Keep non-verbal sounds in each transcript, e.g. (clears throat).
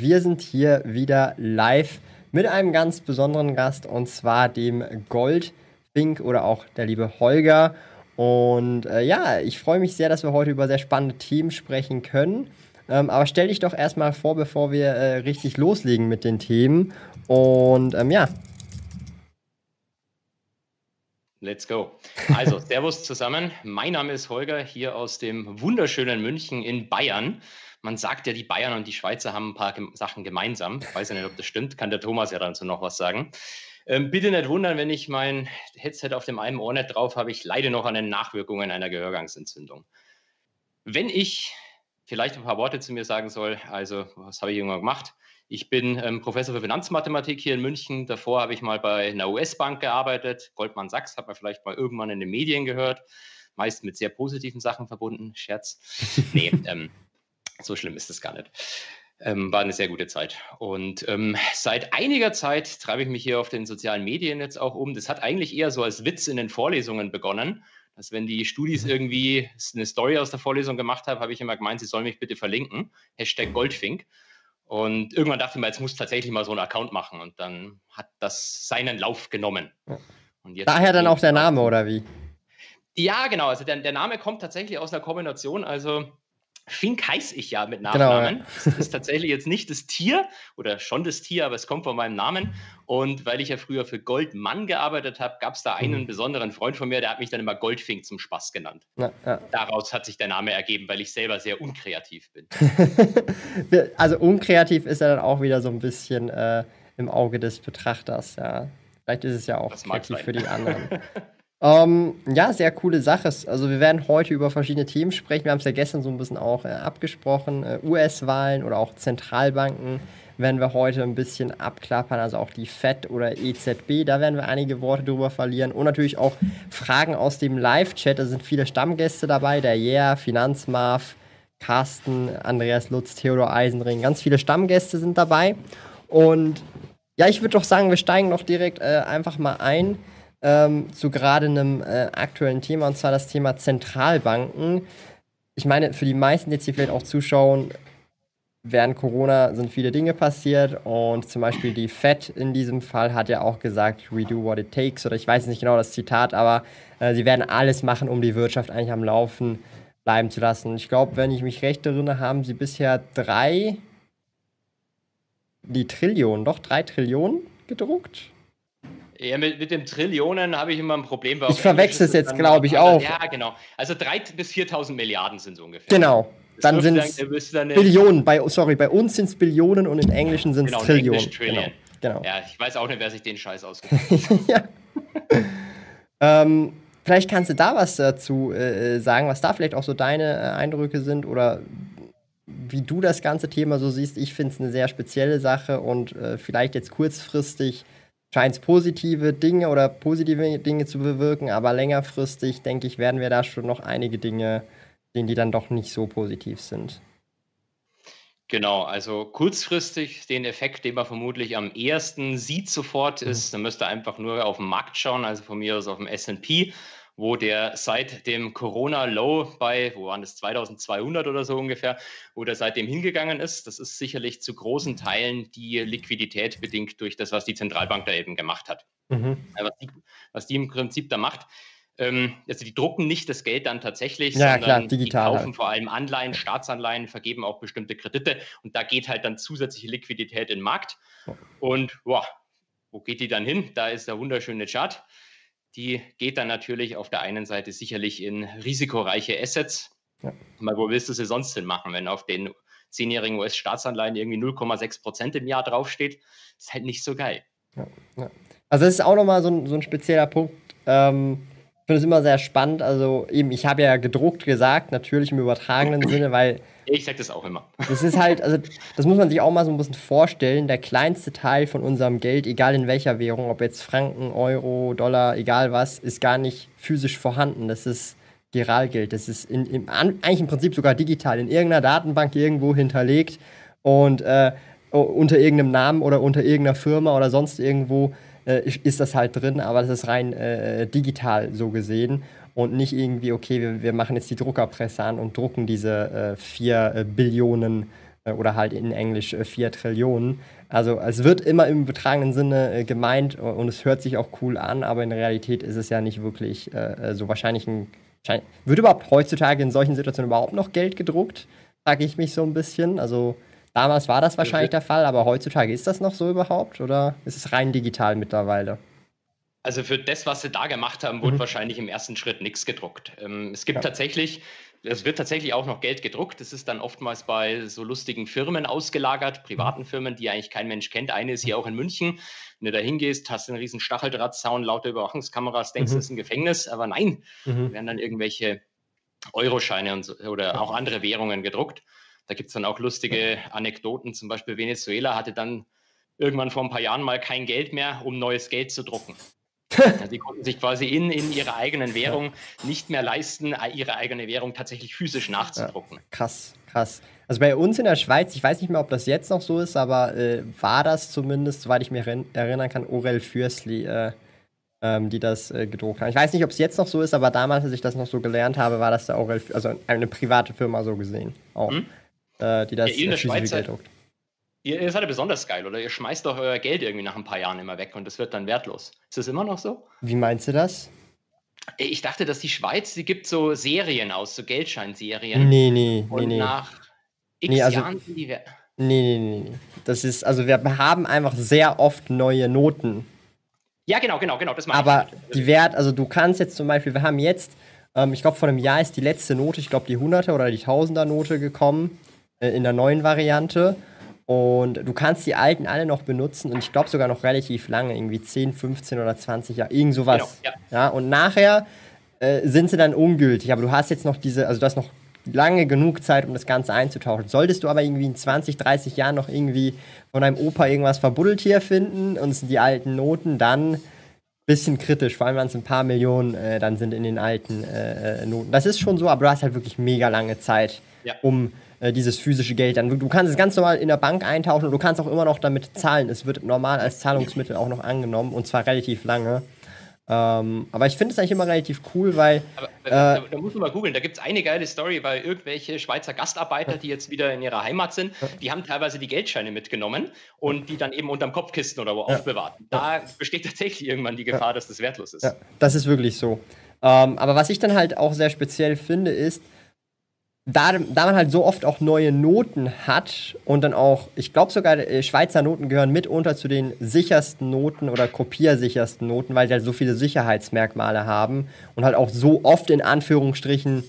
Wir sind hier wieder live mit einem ganz besonderen Gast und zwar dem Goldfink oder auch der liebe Holger. Und äh, ja, ich freue mich sehr, dass wir heute über sehr spannende Themen sprechen können. Ähm, aber stell dich doch erstmal vor, bevor wir äh, richtig loslegen mit den Themen. Und ähm, ja. Let's go. Also, (laughs) Servus zusammen. Mein Name ist Holger, hier aus dem wunderschönen München in Bayern man sagt ja, die Bayern und die Schweizer haben ein paar Sachen gemeinsam. Ich weiß ja nicht, ob das stimmt, kann der Thomas ja dazu noch was sagen. Ähm, bitte nicht wundern, wenn ich mein Headset auf dem einen Ohr nicht drauf habe. Ich leide noch an den Nachwirkungen einer Gehörgangsentzündung. Wenn ich vielleicht ein paar Worte zu mir sagen soll, also was habe ich irgendwann gemacht? Ich bin ähm, Professor für Finanzmathematik hier in München. Davor habe ich mal bei einer US-Bank gearbeitet. Goldman Sachs hat man vielleicht mal irgendwann in den Medien gehört. Meist mit sehr positiven Sachen verbunden. Scherz. Nee, (laughs) ähm, so schlimm ist es gar nicht. Ähm, war eine sehr gute Zeit. Und ähm, seit einiger Zeit treibe ich mich hier auf den sozialen Medien jetzt auch um. Das hat eigentlich eher so als Witz in den Vorlesungen begonnen. Dass wenn die Studis mhm. irgendwie eine Story aus der Vorlesung gemacht haben, habe ich immer gemeint, sie sollen mich bitte verlinken. Hashtag Goldfink. Und irgendwann dachte ich mir, jetzt muss tatsächlich mal so einen Account machen. Und dann hat das seinen Lauf genommen. Daher dann auch der Name, oder wie? Ja, genau. Also der, der Name kommt tatsächlich aus einer Kombination. Also Fink heiße ich ja mit Nachnamen. Genau, ja. Das ist tatsächlich jetzt nicht das Tier oder schon das Tier, aber es kommt von meinem Namen. Und weil ich ja früher für Goldmann gearbeitet habe, gab es da einen mhm. besonderen Freund von mir, der hat mich dann immer Goldfink zum Spaß genannt. Ja, ja. Daraus hat sich der Name ergeben, weil ich selber sehr unkreativ bin. (laughs) also unkreativ ist er dann auch wieder so ein bisschen äh, im Auge des Betrachters. Ja. Vielleicht ist es ja auch kreativ für die anderen. (laughs) Ähm, ja, sehr coole Sache. Also wir werden heute über verschiedene Themen sprechen. Wir haben es ja gestern so ein bisschen auch äh, abgesprochen. Äh, US-Wahlen oder auch Zentralbanken werden wir heute ein bisschen abklappern. Also auch die FED oder EZB, da werden wir einige Worte drüber verlieren. Und natürlich auch Fragen aus dem Live-Chat. Da sind viele Stammgäste dabei. Der Yeah, Finanzmarv, Carsten, Andreas Lutz, Theodor Eisenring. Ganz viele Stammgäste sind dabei. Und ja, ich würde doch sagen, wir steigen doch direkt äh, einfach mal ein ähm, zu gerade einem äh, aktuellen Thema, und zwar das Thema Zentralbanken. Ich meine, für die meisten jetzt, die vielleicht auch zuschauen, während Corona sind viele Dinge passiert und zum Beispiel die Fed in diesem Fall hat ja auch gesagt, we do what it takes oder ich weiß nicht genau das Zitat, aber äh, sie werden alles machen, um die Wirtschaft eigentlich am Laufen bleiben zu lassen. Ich glaube, wenn ich mich recht erinnere, haben sie bisher drei, die Trillionen, doch drei Trillionen gedruckt. Ja, mit, mit dem Trillionen habe ich immer ein Problem. Ich verwechsel es jetzt, glaube ich, auch. Ja, genau. Also 3.000 bis 4.000 Milliarden sind es ungefähr. Genau. Dann sind es Billionen. Bei, sorry, bei uns sind es Billionen und im Englischen sind es genau, Trillionen. Genau, genau. Ja, ich weiß auch nicht, wer sich den Scheiß ausgedacht hat. (laughs) ja. ähm, vielleicht kannst du da was dazu äh, sagen, was da vielleicht auch so deine äh, Eindrücke sind oder wie du das ganze Thema so siehst. Ich finde es eine sehr spezielle Sache und äh, vielleicht jetzt kurzfristig scheint es positive Dinge oder positive Dinge zu bewirken, aber längerfristig, denke ich, werden wir da schon noch einige Dinge sehen, die dann doch nicht so positiv sind. Genau, also kurzfristig den Effekt, den man vermutlich am ehesten sieht sofort, mhm. ist, mhm. dann müsst ihr einfach nur auf den Markt schauen, also von mir aus auf dem SP wo der seit dem Corona-Low bei, wo waren das, 2200 oder so ungefähr, wo der seitdem hingegangen ist. Das ist sicherlich zu großen Teilen die Liquidität bedingt durch das, was die Zentralbank da eben gemacht hat. Mhm. Was, die, was, die, im Prinzip da macht. Ähm, also die drucken nicht das Geld dann tatsächlich, ja, sondern klar, digital die kaufen halt. vor allem Anleihen, Staatsanleihen, vergeben auch bestimmte Kredite und da geht halt dann zusätzliche Liquidität in den Markt. Und boah, wo geht die dann hin? Da ist der wunderschöne Chart die geht dann natürlich auf der einen Seite sicherlich in risikoreiche Assets. Ja. Mal, wo willst du sie sonst hin machen, wenn auf den zehnjährigen US-Staatsanleihen irgendwie 0,6 Prozent im Jahr draufsteht? Ist halt nicht so geil. Ja, ja. Also das ist auch nochmal so ein, so ein spezieller Punkt. Ähm, finde es immer sehr spannend. Also eben, ich habe ja gedruckt gesagt, natürlich im übertragenen (clears throat) Sinne, weil. Ich sage das auch immer. (laughs) Das ist halt, also das muss man sich auch mal so ein bisschen vorstellen. Der kleinste Teil von unserem Geld, egal in welcher Währung, ob jetzt Franken, Euro, Dollar, egal was, ist gar nicht physisch vorhanden. Das ist Giralgeld. Das ist in, im, eigentlich im Prinzip sogar digital in irgendeiner Datenbank irgendwo hinterlegt und äh, unter irgendeinem Namen oder unter irgendeiner Firma oder sonst irgendwo äh, ist das halt drin, aber das ist rein äh, digital so gesehen und nicht irgendwie, okay, wir, wir, machen jetzt die Druckerpresse an und drucken diese 4 äh, äh, Billionen äh, oder halt in Englisch 4 Trillionen. Also es wird immer im betragenen Sinne gemeint und es hört sich auch cool an, aber in Realität ist es ja nicht wirklich so wahrscheinlich ein wird überhaupt heutzutage in solchen Situationen überhaupt noch Geld gedruckt? Frage ich mich so ein bisschen. Also damals war das wahrscheinlich der Fall, aber heutzutage ist das noch so überhaupt oder ist es rein digital mittlerweile? Also für das, was sie da gemacht haben, wurde mhm. wahrscheinlich im ersten Schritt nichts gedruckt. Ähm, es gibt ja. tatsächlich, es wird tatsächlich auch noch Geld gedruckt. Das ist dann oftmals bei so lustigen Firmen ausgelagert, privaten mhm. Firmen, die eigentlich kein Mensch kennt. Eine ist hier auch in München. Wenn du da hingehst, hast du einen riesen Stacheldrahtzaun, laute Überwachungskameras, denkst, mhm. das ist ein Gefängnis, aber nein, mhm. werden dann irgendwelche Euroscheine und so, oder auch andere Währungen gedruckt. Da gibt es dann auch lustige Anekdoten. Zum Beispiel Venezuela hatte dann irgendwann vor ein paar Jahren mal kein Geld mehr, um neues Geld zu drucken. (laughs) Die konnten sich quasi in, in ihrer eigenen Währung nicht mehr leisten, ihre eigene Währung tatsächlich physisch nachzudrucken. Ja, krass, krass. Also bei uns in der Schweiz, ich weiß nicht mehr, ob das jetzt noch so ist, aber äh, war das zumindest, soweit ich mich erinnern kann, Orel Fürstli, äh, ähm, die das äh, gedruckt haben. Ich weiß nicht, ob es jetzt noch so ist, aber damals, als ich das noch so gelernt habe, war das der Aurel, also eine private Firma so gesehen auch, hm? Die das ja, Schweiz Geld druckt. Ihr, ihr seid ja besonders geil, oder? Ihr schmeißt doch euer Geld irgendwie nach ein paar Jahren immer weg und das wird dann wertlos. Ist das immer noch so? Wie meinst du das? Ich dachte, dass die Schweiz, die gibt so Serien aus, so Geldscheinserien. Nee, nee, und nee, nee. nach x nee, also, Jahren sind die wert. Nee, nee, nee. Das ist, also wir haben einfach sehr oft neue Noten. Ja, genau, genau, genau. Das meine Aber ich. die Wert, also du kannst jetzt zum Beispiel, wir haben jetzt, ähm, ich glaube vor einem Jahr ist die letzte Note, ich glaube die 100er oder die 1000er Note gekommen, äh, in der neuen Variante. Und du kannst die alten alle noch benutzen und ich glaube sogar noch relativ lange, irgendwie 10, 15 oder 20 Jahre, irgend sowas. Genau, ja. ja. und nachher äh, sind sie dann ungültig, aber du hast jetzt noch diese, also du hast noch lange genug Zeit, um das Ganze einzutauschen. Solltest du aber irgendwie in 20, 30 Jahren noch irgendwie von deinem Opa irgendwas verbuddelt hier finden und es sind die alten Noten, dann bisschen kritisch, vor allem wenn es ein paar Millionen äh, dann sind in den alten äh, äh, Noten. Das ist schon so, aber du hast halt wirklich mega lange Zeit, ja. um äh, dieses physische Geld dann. Du kannst es ganz normal in der Bank eintauschen und du kannst auch immer noch damit zahlen. Es wird normal als Zahlungsmittel auch noch angenommen und zwar relativ lange. Ähm, aber ich finde es eigentlich immer relativ cool, weil. Aber, äh, da, da, muss man mal googeln. Da gibt es eine geile Story, weil irgendwelche Schweizer Gastarbeiter, die jetzt wieder in ihrer Heimat sind, die haben teilweise die Geldscheine mitgenommen und die dann eben unterm Kopfkisten oder wo ja. aufbewahrt. Da besteht tatsächlich irgendwann die Gefahr, ja. dass das wertlos ist. Ja, das ist wirklich so. Ähm, aber was ich dann halt auch sehr speziell finde, ist, da, da man halt so oft auch neue Noten hat und dann auch, ich glaube sogar, äh, Schweizer Noten gehören mitunter zu den sichersten Noten oder kopiersichersten Noten, weil sie halt so viele Sicherheitsmerkmale haben und halt auch so oft in Anführungsstrichen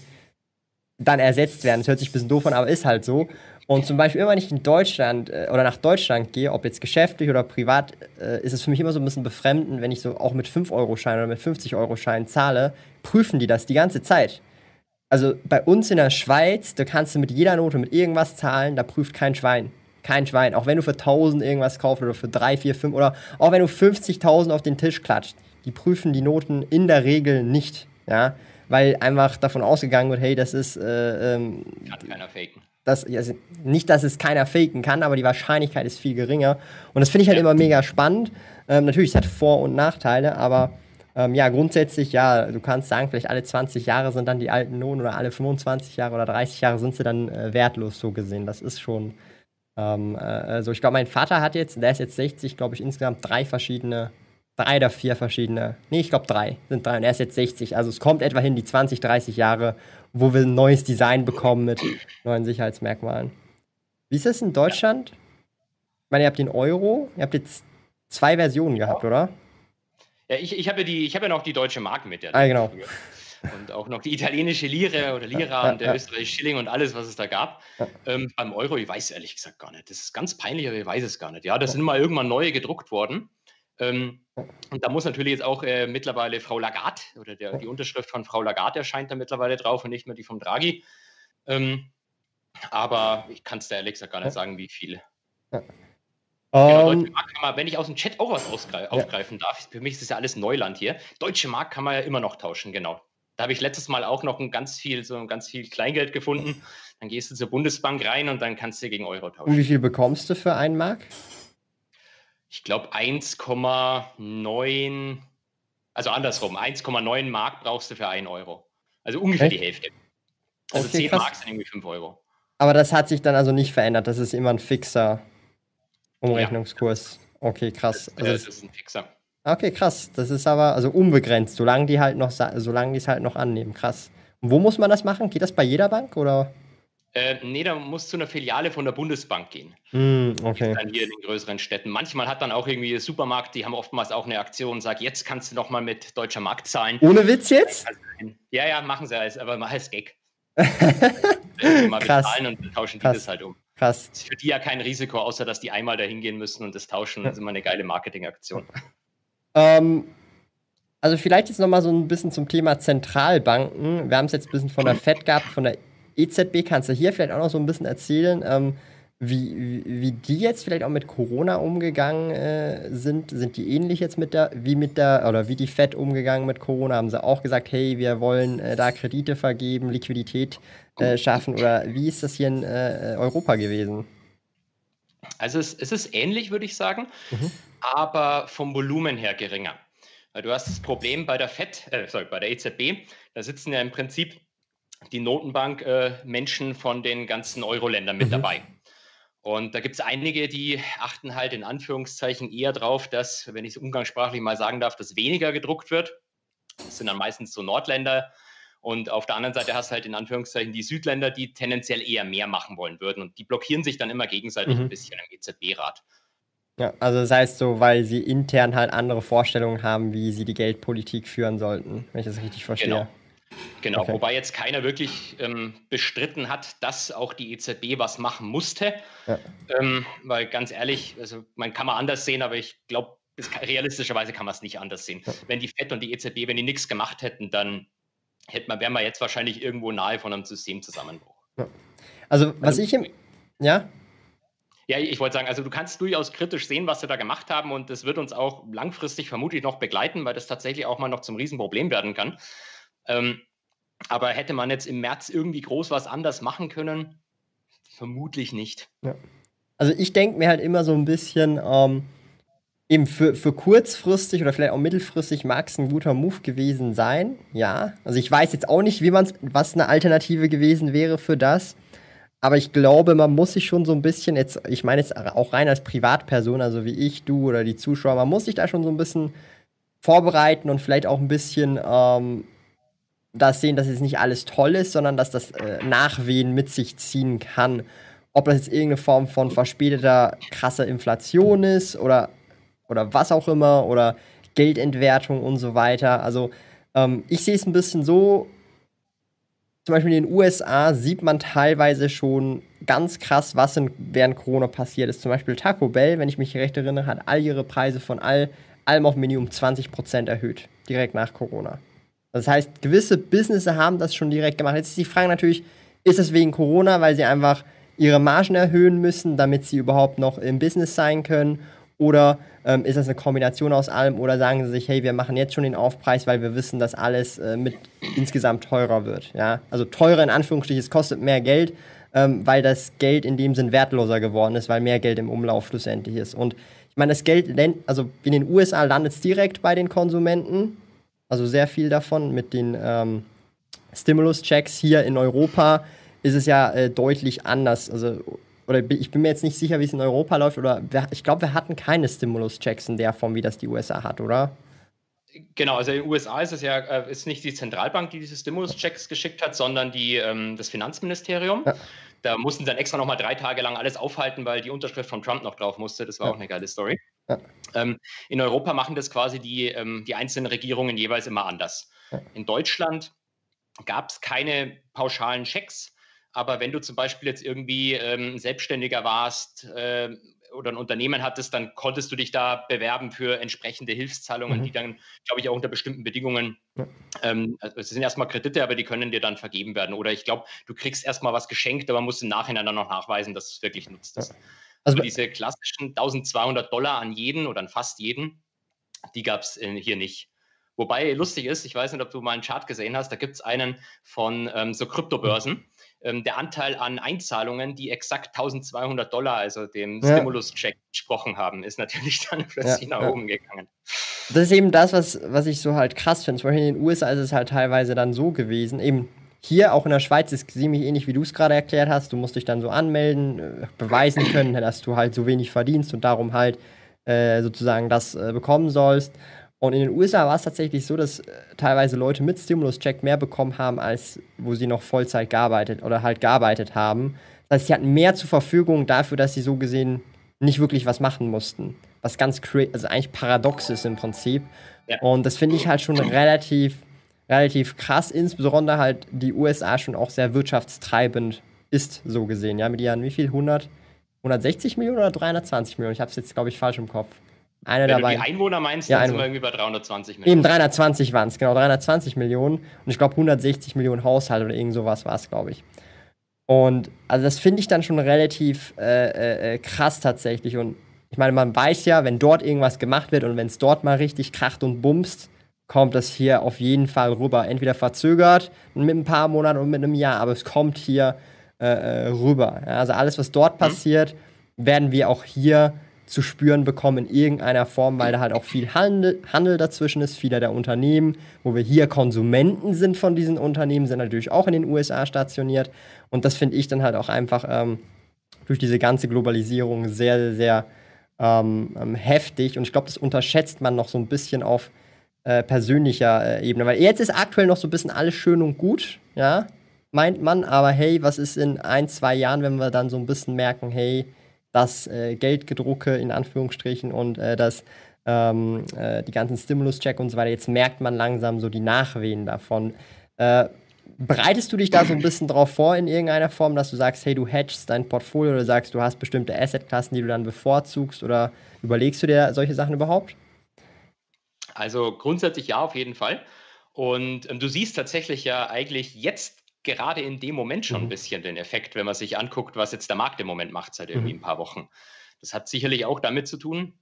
dann ersetzt werden. Das hört sich ein bisschen doof an, aber ist halt so. Und zum Beispiel immer, wenn ich in Deutschland äh, oder nach Deutschland gehe, ob jetzt geschäftlich oder privat, äh, ist es für mich immer so ein bisschen befremdend, wenn ich so auch mit 5-Euro-Schein oder mit 50-Euro-Schein zahle, prüfen die das die ganze Zeit also bei uns in der Schweiz, da kannst du mit jeder Note mit irgendwas zahlen, da prüft kein Schwein. Kein Schwein. Auch wenn du für 1000 irgendwas kaufst oder für 3, 4, 5 oder auch wenn du 50.000 auf den Tisch klatscht, die prüfen die Noten in der Regel nicht. Ja, weil einfach davon ausgegangen wird, hey, das ist. Äh, ähm, kann keiner faken. Das, also nicht, dass es keiner faken kann, aber die Wahrscheinlichkeit ist viel geringer. Und das finde ich halt ja. immer mega spannend. Ähm, natürlich, es hat Vor- und Nachteile, aber ähm, ja, grundsätzlich, ja, du kannst sagen, vielleicht alle 20 Jahre sind dann die alten Noten oder alle 25 Jahre oder 30 Jahre sind sie dann äh, wertlos so gesehen. Das ist schon ähm, äh, also ich glaube, mein Vater hat jetzt, der ist jetzt 60, glaube ich, insgesamt drei verschiedene, drei oder vier verschiedene, nee, ich glaube drei, sind drei und er ist jetzt 60. Also es kommt etwa hin die 20, 30 Jahre, wo wir ein neues Design bekommen mit neuen Sicherheitsmerkmalen. Wie ist das in Deutschland? Ich meine, ihr habt den Euro, ihr habt jetzt zwei Versionen gehabt, oder? Ja, ich, ich habe ja, die, hab ja noch die deutsche Mark mit. Ja, ah, genau. Und auch noch die italienische Lire oder Lira ja, und der ja. österreichische Schilling und alles, was es da gab. Ähm, beim Euro, ich weiß ehrlich gesagt gar nicht. Das ist ganz peinlich, aber ich weiß es gar nicht. Ja, da sind mal irgendwann neue gedruckt worden. Ähm, und da muss natürlich jetzt auch äh, mittlerweile Frau Lagarde oder der, die Unterschrift von Frau Lagarde erscheint da mittlerweile drauf und nicht mehr die vom Draghi. Ähm, aber ich kann es da ehrlich gesagt gar nicht sagen, wie viel. Genau, ähm, man, wenn ich aus dem Chat auch was aufgreifen ja. darf, für mich ist das ja alles Neuland hier. Deutsche Mark kann man ja immer noch tauschen, genau. Da habe ich letztes Mal auch noch ein ganz viel, so ein ganz viel Kleingeld gefunden. Dann gehst du zur Bundesbank rein und dann kannst du gegen Euro tauschen. Und wie viel bekommst du für einen Mark? Ich glaube 1,9, also andersrum, 1,9 Mark brauchst du für einen Euro. Also ungefähr Echt? die Hälfte. Also okay, 10 krass. Mark sind irgendwie 5 Euro. Aber das hat sich dann also nicht verändert. Das ist immer ein fixer Umrechnungskurs. Ja. Okay, krass. Das, also das ist ein fixer. Okay, krass. Das ist aber also unbegrenzt, solange die halt noch, solange die es halt noch annehmen. Krass. Und wo muss man das machen? Geht das bei jeder Bank oder? Äh, nee, da muss zu einer Filiale von der Bundesbank gehen. Mm, okay. Dann hier in den größeren Städten. Manchmal hat dann auch irgendwie der Supermarkt, die haben oftmals auch eine Aktion und sagen, jetzt kannst du noch mal mit deutscher Markt zahlen. Ohne Witz jetzt? Ja, ja, machen sie als, aber mal als Gag. (laughs) mal Krass. bezahlen und tauschen Krass. die das halt um. Krass. Ist für die ja kein Risiko, außer dass die einmal dahin gehen müssen und das tauschen. Das ist immer eine geile Marketingaktion. Ähm, also vielleicht jetzt nochmal so ein bisschen zum Thema Zentralbanken. Wir haben es jetzt ein bisschen von der (clears throat) FED gehabt, von der EZB. Kannst du hier vielleicht auch noch so ein bisschen erzählen, ähm, wie, wie, wie, die jetzt vielleicht auch mit Corona umgegangen äh, sind? Sind die ähnlich jetzt mit der, wie mit der, oder wie die FED umgegangen mit Corona? Haben sie auch gesagt, hey, wir wollen äh, da Kredite vergeben, Liquidität äh, schaffen? Oder wie ist das hier in äh, Europa gewesen? Also es, es ist ähnlich, würde ich sagen, mhm. aber vom Volumen her geringer. Weil du hast das Problem bei der FED, äh, sorry, bei der EZB, da sitzen ja im Prinzip die Notenbank-Menschen äh, von den ganzen Euro-Ländern mit mhm. dabei. Und da gibt es einige, die achten halt in Anführungszeichen eher drauf, dass, wenn ich es umgangssprachlich mal sagen darf, dass weniger gedruckt wird. Das sind dann meistens so Nordländer. Und auf der anderen Seite hast du halt in Anführungszeichen die Südländer, die tendenziell eher mehr machen wollen würden. Und die blockieren sich dann immer gegenseitig mhm. ein bisschen im EZB-Rat. Ja, also das heißt so, weil sie intern halt andere Vorstellungen haben, wie sie die Geldpolitik führen sollten, wenn ich das richtig verstehe. Genau. Genau, okay. wobei jetzt keiner wirklich ähm, bestritten hat, dass auch die EZB was machen musste. Ja. Ähm, weil ganz ehrlich, also man kann man anders sehen, aber ich glaube, realistischerweise kann man es nicht anders sehen. Ja. Wenn die FED und die EZB, wenn die nichts gemacht hätten, dann hätte man, wären wir jetzt wahrscheinlich irgendwo nahe von einem Systemzusammenbruch. Ja. Also was also, ich im, ja? Ja, ich wollte sagen, also du kannst durchaus kritisch sehen, was sie da gemacht haben und das wird uns auch langfristig vermutlich noch begleiten, weil das tatsächlich auch mal noch zum Riesenproblem werden kann. Ähm, aber hätte man jetzt im März irgendwie groß was anders machen können? Vermutlich nicht. Ja. Also ich denke mir halt immer so ein bisschen, ähm, eben für, für kurzfristig oder vielleicht auch mittelfristig mag es ein guter Move gewesen sein. Ja. Also ich weiß jetzt auch nicht, wie man's, was eine Alternative gewesen wäre für das. Aber ich glaube, man muss sich schon so ein bisschen jetzt, ich meine jetzt auch rein als Privatperson, also wie ich, du oder die Zuschauer, man muss sich da schon so ein bisschen vorbereiten und vielleicht auch ein bisschen ähm, das sehen, dass es nicht alles toll ist, sondern dass das äh, Nachwehen mit sich ziehen kann. Ob das jetzt irgendeine Form von verspäteter krasser Inflation ist oder, oder was auch immer oder Geldentwertung und so weiter. Also ähm, ich sehe es ein bisschen so, zum Beispiel in den USA sieht man teilweise schon ganz krass, was in, während Corona passiert ist. Zum Beispiel Taco Bell, wenn ich mich recht erinnere, hat all ihre Preise von all, allem auf Menü um 20% erhöht, direkt nach Corona. Das heißt, gewisse Businesses haben das schon direkt gemacht. Jetzt ist die Frage natürlich, ist es wegen Corona, weil sie einfach ihre Margen erhöhen müssen, damit sie überhaupt noch im Business sein können? Oder ähm, ist das eine Kombination aus allem? Oder sagen sie sich, hey, wir machen jetzt schon den Aufpreis, weil wir wissen, dass alles äh, mit insgesamt teurer wird? Ja? Also teurer in Anführungsstrichen, es kostet mehr Geld, ähm, weil das Geld in dem Sinn wertloser geworden ist, weil mehr Geld im Umlauf schlussendlich ist. Und ich meine, das Geld, also in den USA landet es direkt bei den Konsumenten also sehr viel davon mit den ähm, Stimulus-Checks hier in Europa ist es ja äh, deutlich anders. Also, oder ich bin mir jetzt nicht sicher, wie es in Europa läuft, oder ich glaube, wir hatten keine Stimulus-Checks in der Form, wie das die USA hat, oder? Genau, also in den USA ist es ja äh, ist nicht die Zentralbank, die diese Stimulus-Checks geschickt hat, sondern die, ähm, das Finanzministerium. Ja. Da mussten sie dann extra nochmal drei Tage lang alles aufhalten, weil die Unterschrift von Trump noch drauf musste. Das war ja. auch eine geile Story. Ja. Ähm, in Europa machen das quasi die, ähm, die einzelnen Regierungen jeweils immer anders. In Deutschland gab es keine pauschalen Checks, Aber wenn du zum Beispiel jetzt irgendwie ähm, Selbstständiger warst äh, oder ein Unternehmen hattest, dann konntest du dich da bewerben für entsprechende Hilfszahlungen, mhm. die dann, glaube ich, auch unter bestimmten Bedingungen, ja. ähm, also es sind erstmal Kredite, aber die können dir dann vergeben werden. Oder ich glaube, du kriegst erstmal was geschenkt, aber musst im Nachhinein dann noch nachweisen, dass es wirklich nutzt. Ja. Also diese klassischen 1200 Dollar an jeden oder an fast jeden, die gab es hier nicht. Wobei lustig ist, ich weiß nicht, ob du mal einen Chart gesehen hast, da gibt es einen von ähm, so Kryptobörsen. Ähm, der Anteil an Einzahlungen, die exakt 1200 Dollar, also dem ja. Stimulus-Check gesprochen haben, ist natürlich (laughs) dann plötzlich ja, nach ja. oben gegangen. Das ist eben das, was, was ich so halt krass finde. Zum Beispiel in den USA ist es halt teilweise dann so gewesen, eben hier auch in der Schweiz ist es ziemlich ähnlich, wie du es gerade erklärt hast. Du musst dich dann so anmelden, äh, beweisen können, dass du halt so wenig verdienst und darum halt äh, sozusagen das äh, bekommen sollst. Und in den USA war es tatsächlich so, dass äh, teilweise Leute mit Stimulus-Check mehr bekommen haben, als wo sie noch Vollzeit gearbeitet oder halt gearbeitet haben. Das heißt, sie hatten mehr zur Verfügung dafür, dass sie so gesehen nicht wirklich was machen mussten. Was ganz also eigentlich paradox ist im Prinzip. Ja. Und das finde ich halt schon relativ, relativ krass, insbesondere halt die USA schon auch sehr wirtschaftstreibend ist, so gesehen. Ja, mit ihren wie viel? 100, 160 Millionen oder 320 Millionen? Ich habe es jetzt, glaube ich, falsch im Kopf. Einer Wenn dabei. die Einwohner meinst, ja, dann sind wir irgendwie bei 320 Millionen. Eben 320 waren es, genau, 320 Millionen. Und ich glaube 160 Millionen Haushalte oder irgend sowas war es, glaube ich. Und also das finde ich dann schon relativ äh, äh, äh, krass tatsächlich. Und ich meine, man weiß ja, wenn dort irgendwas gemacht wird und wenn es dort mal richtig kracht und bumst, kommt das hier auf jeden Fall rüber. Entweder verzögert mit ein paar Monaten und mit einem Jahr, aber es kommt hier äh, äh rüber. Also alles, was dort mhm. passiert, werden wir auch hier zu spüren bekommen in irgendeiner Form, weil da halt auch viel Handel, Handel dazwischen ist, viele der Unternehmen, wo wir hier Konsumenten sind von diesen Unternehmen, sind natürlich auch in den USA stationiert. Und das finde ich dann halt auch einfach ähm, durch diese ganze Globalisierung sehr, sehr, sehr ähm, ähm, heftig. Und ich glaube, das unterschätzt man noch so ein bisschen auf äh, persönlicher äh, Ebene, weil jetzt ist aktuell noch so ein bisschen alles schön und gut, ja, meint man, aber hey, was ist in ein, zwei Jahren, wenn wir dann so ein bisschen merken, hey, das äh, Geldgedrucke in Anführungsstrichen und äh, das ähm, äh, die ganzen Stimulus-Check und so weiter. Jetzt merkt man langsam so die Nachwehen davon. Äh, bereitest du dich da so ein bisschen drauf vor in irgendeiner Form, dass du sagst, hey, du hedgst dein Portfolio oder sagst, du hast bestimmte Assetklassen, die du dann bevorzugst oder überlegst du dir solche Sachen überhaupt? Also grundsätzlich ja, auf jeden Fall. Und ähm, du siehst tatsächlich ja eigentlich jetzt gerade in dem Moment schon mhm. ein bisschen den Effekt, wenn man sich anguckt, was jetzt der Markt im Moment macht seit irgendwie mhm. ein paar Wochen. Das hat sicherlich auch damit zu tun,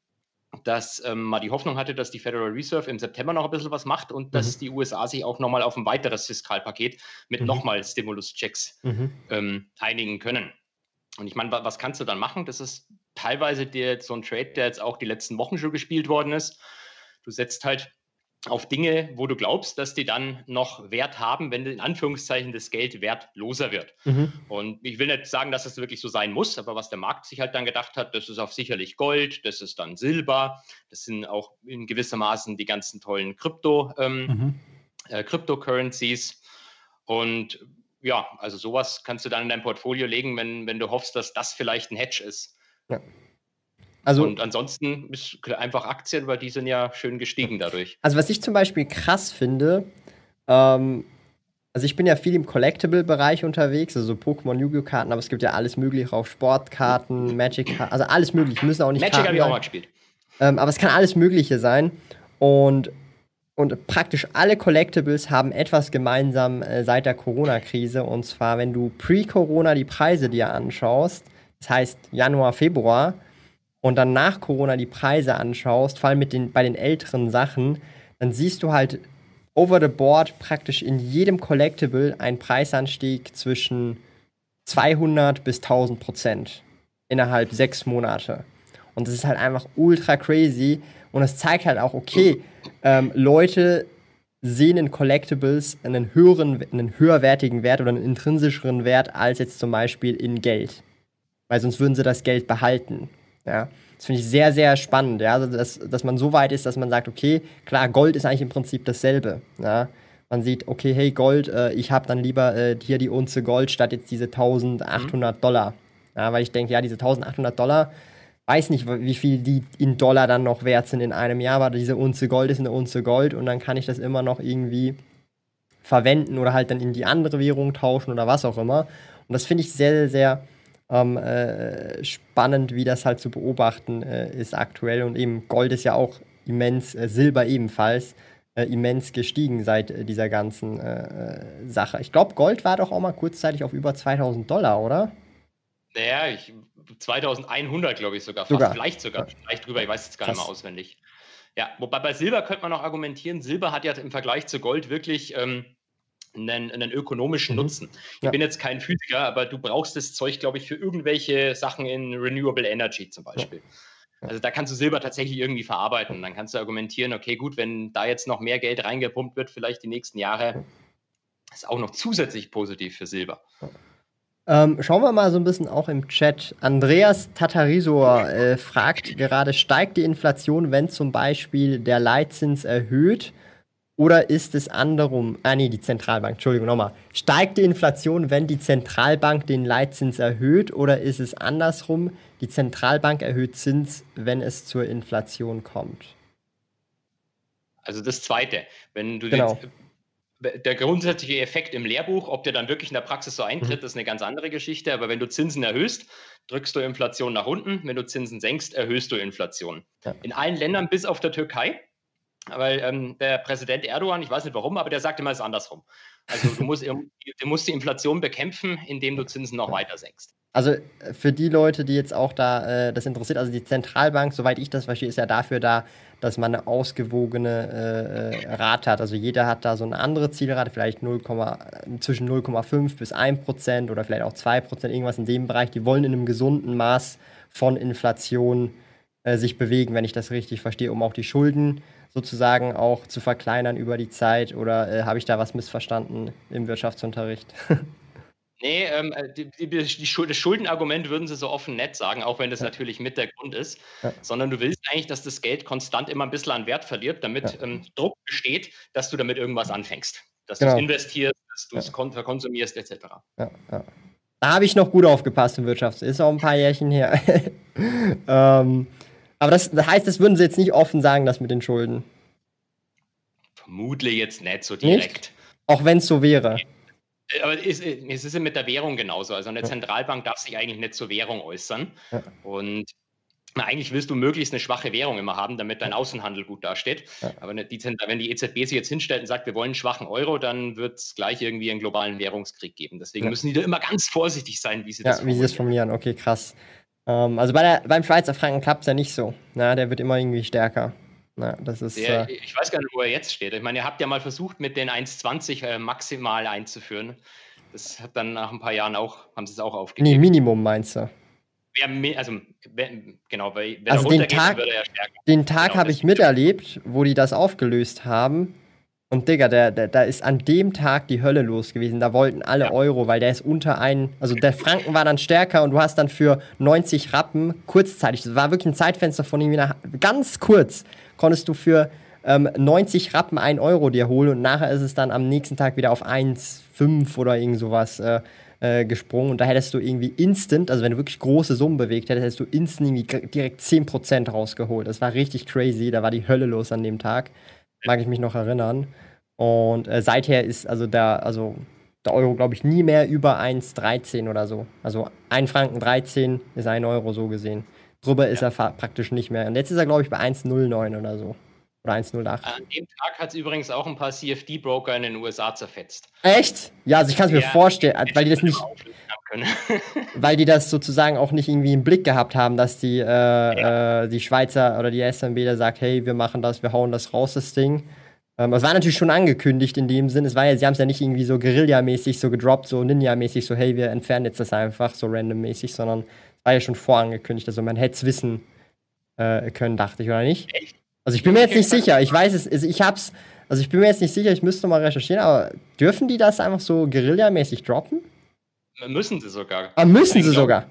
dass ähm, man die Hoffnung hatte, dass die Federal Reserve im September noch ein bisschen was macht und mhm. dass die USA sich auch nochmal auf ein weiteres Fiskalpaket mit mhm. nochmal Stimulus-Checks mhm. ähm, einigen können. Und ich meine, was kannst du dann machen? Das ist teilweise der, so ein Trade, der jetzt auch die letzten Wochen schon gespielt worden ist. Du setzt halt auf Dinge, wo du glaubst, dass die dann noch Wert haben, wenn in Anführungszeichen das Geld wertloser wird. Mhm. Und ich will nicht sagen, dass das wirklich so sein muss, aber was der Markt sich halt dann gedacht hat, das ist auch sicherlich Gold, das ist dann Silber, das sind auch in gewissermaßen die ganzen tollen Krypto, ähm, mhm. äh, Cryptocurrencies. Und ja, also sowas kannst du dann in dein Portfolio legen, wenn, wenn du hoffst, dass das vielleicht ein Hedge ist. Ja. Also, und ansonsten ist einfach Aktien, weil die sind ja schön gestiegen dadurch. Also was ich zum Beispiel krass finde, ähm, also ich bin ja viel im Collectible-Bereich unterwegs, also Pokémon Yu-Gi-Oh-Karten, aber es gibt ja alles mögliche auf Sportkarten, Magic, also alles mögliche. Müssen auch nicht Magic habe ich auch mal gespielt. Ähm, aber es kann alles Mögliche sein. Und, und praktisch alle Collectibles haben etwas gemeinsam äh, seit der Corona-Krise. Und zwar, wenn du pre-Corona die Preise dir anschaust, das heißt Januar, Februar, und dann nach Corona die Preise anschaust, vor allem mit den, bei den älteren Sachen, dann siehst du halt over the board praktisch in jedem Collectible einen Preisanstieg zwischen 200 bis 1000 Prozent innerhalb sechs Monate. Und das ist halt einfach ultra crazy. Und es zeigt halt auch, okay, ähm, Leute sehen in Collectibles einen höheren, einen höherwertigen Wert oder einen intrinsischeren Wert als jetzt zum Beispiel in Geld. Weil sonst würden sie das Geld behalten. Ja. Das finde ich sehr, sehr spannend, ja, also dass, dass man so weit ist, dass man sagt, okay, klar, Gold ist eigentlich im Prinzip dasselbe. Ja. Man sieht, okay, hey, Gold, äh, ich habe dann lieber äh, hier die Unze Gold statt jetzt diese 1800 mhm. Dollar. Ja, weil ich denke, ja, diese 1800 Dollar, weiß nicht, wie viel die in Dollar dann noch wert sind in einem Jahr, aber diese Unze Gold ist eine Unze Gold und dann kann ich das immer noch irgendwie verwenden oder halt dann in die andere Währung tauschen oder was auch immer. Und das finde ich sehr, sehr, sehr ähm, äh, spannend, wie das halt zu beobachten äh, ist aktuell. Und eben Gold ist ja auch immens, äh, Silber ebenfalls äh, immens gestiegen seit äh, dieser ganzen äh, Sache. Ich glaube, Gold war doch auch mal kurzzeitig auf über 2000 Dollar, oder? Naja, ich, 2100 glaube ich sogar, fast, sogar. vielleicht sogar, vielleicht drüber, ich weiß jetzt gar Krass. nicht mehr auswendig. Ja, wobei bei Silber könnte man noch argumentieren, Silber hat ja im Vergleich zu Gold wirklich ähm, einen, einen, ökonomischen mhm. Nutzen. Ich ja. bin jetzt kein Physiker, aber du brauchst das Zeug, glaube ich, für irgendwelche Sachen in Renewable Energy zum Beispiel. Ja. Also da kannst du Silber tatsächlich irgendwie verarbeiten. Dann kannst du argumentieren, okay, gut, wenn da jetzt noch mehr Geld reingepumpt wird, vielleicht die nächsten Jahre, ist auch noch zusätzlich positiv für Silber. Ähm, schauen wir mal so ein bisschen auch im Chat. Andreas Tatarisor äh, fragt gerade, steigt die Inflation, wenn zum Beispiel der Leitzins erhöht? Oder ist es andersrum? Ah, nee, die Zentralbank, Entschuldigung, nochmal. Steigt die Inflation, wenn die Zentralbank den Leitzins erhöht? Oder ist es andersrum? Die Zentralbank erhöht Zins, wenn es zur Inflation kommt? Also das Zweite. Wenn du genau. den, der grundsätzliche Effekt im Lehrbuch, ob der dann wirklich in der Praxis so eintritt, mhm. ist eine ganz andere Geschichte. Aber wenn du Zinsen erhöhst, drückst du Inflation nach unten. Wenn du Zinsen senkst, erhöhst du Inflation. Ja. In allen Ländern bis auf der Türkei, weil ähm, der Präsident Erdogan, ich weiß nicht warum, aber der sagt immer es andersrum. Also du musst, du musst die Inflation bekämpfen, indem du Zinsen noch weiter senkst. Also für die Leute, die jetzt auch da äh, das interessiert, also die Zentralbank, soweit ich das verstehe, ist ja dafür da, dass man eine ausgewogene äh, äh Rate hat. Also jeder hat da so eine andere Zielrate, vielleicht 0, zwischen 0,5 bis 1 Prozent oder vielleicht auch 2 Prozent, irgendwas in dem Bereich. Die wollen in einem gesunden Maß von Inflation äh, sich bewegen, wenn ich das richtig verstehe, um auch die Schulden sozusagen auch zu verkleinern über die Zeit. Oder äh, habe ich da was missverstanden im Wirtschaftsunterricht? (laughs) Nee, ähm, äh, die, die, die, das Schuldenargument würden sie so offen nett sagen, auch wenn das ja. natürlich mit der Grund ist, ja. sondern du willst eigentlich, dass das Geld konstant immer ein bisschen an Wert verliert, damit ja. ähm, Druck besteht, dass du damit irgendwas anfängst. Dass genau. du es investierst, dass du es ja. konsumierst, etc. Ja, Da habe ich noch gut aufgepasst im Wirtschafts. Ist auch ein paar Jährchen her. (laughs) ähm, aber das, das heißt, das würden sie jetzt nicht offen sagen, das mit den Schulden. Vermutlich jetzt nicht so direkt. Nicht? Auch wenn es so wäre. Nee. Aber es, es ist ja mit der Währung genauso. Also eine Zentralbank darf sich eigentlich nicht zur Währung äußern. Ja. Und na, eigentlich willst du möglichst eine schwache Währung immer haben, damit dein Außenhandel gut dasteht. Ja. Aber die, wenn die EZB sich jetzt hinstellt und sagt, wir wollen einen schwachen Euro, dann wird es gleich irgendwie einen globalen Währungskrieg geben. Deswegen ja. müssen die da immer ganz vorsichtig sein, wie sie das formulieren. Wie sie das formulieren, okay, krass. Ähm, also bei der, beim Schweizer Franken klappt es ja nicht so. Na, der wird immer irgendwie stärker. Na, das ist, der, äh, ich weiß gar nicht, wo er jetzt steht. Ich meine, ihr habt ja mal versucht, mit den 1,20 äh, maximal einzuführen. Das hat dann nach ein paar Jahren auch, haben sie es auch aufgegeben. Nee, Minimum meinst du? Ja, also, genau, weil also den Tag, ja Den Tag genau, habe ich miterlebt, wo die das aufgelöst haben. Und Digga, der, der, da ist an dem Tag die Hölle los gewesen. Da wollten alle ja. Euro, weil der ist unter einen, also der Franken war dann stärker und du hast dann für 90 Rappen kurzzeitig, das war wirklich ein Zeitfenster von irgendwie nach, ganz kurz, konntest du für ähm, 90 Rappen 1 Euro dir holen und nachher ist es dann am nächsten Tag wieder auf 1,5 oder irgend sowas äh, äh, gesprungen und da hättest du irgendwie instant, also wenn du wirklich große Summen bewegt hättest, hättest du instant irgendwie direkt 10% rausgeholt. Das war richtig crazy, da war die Hölle los an dem Tag. Mag ich mich noch erinnern. Und äh, seither ist also der, also der Euro, glaube ich, nie mehr über 1,13 oder so. Also 1 Franken 13 ist 1 Euro so gesehen. Drüber ist er praktisch nicht mehr. Und jetzt ist er, glaube ich, bei 1,09 oder so. Oder 1,08. An dem Tag hat es übrigens auch ein paar CFD-Broker in den USA zerfetzt. Echt? Ja, also ich kann es mir ja, vorstellen, weil die das nicht. (laughs) weil die das sozusagen auch nicht irgendwie im Blick gehabt haben, dass die, äh, ja. äh, die Schweizer oder die SMB da sagt, hey, wir machen das, wir hauen das raus, das Ding. Ähm, es war natürlich schon angekündigt in dem Sinn. Es war ja, sie haben es ja nicht irgendwie so Guerilla-mäßig so gedroppt, so Ninja-mäßig, so hey, wir entfernen jetzt das einfach so random-mäßig, sondern war ja schon vorangekündigt. Also man hätte es wissen äh, können, dachte ich, oder nicht? Echt? Also ich bin mir jetzt nicht sicher. Ich weiß es, ich hab's, also ich bin mir jetzt nicht sicher, ich müsste mal recherchieren, aber dürfen die das einfach so Guerilla-mäßig droppen? Müssen sie sogar. Ah, müssen sie sogar.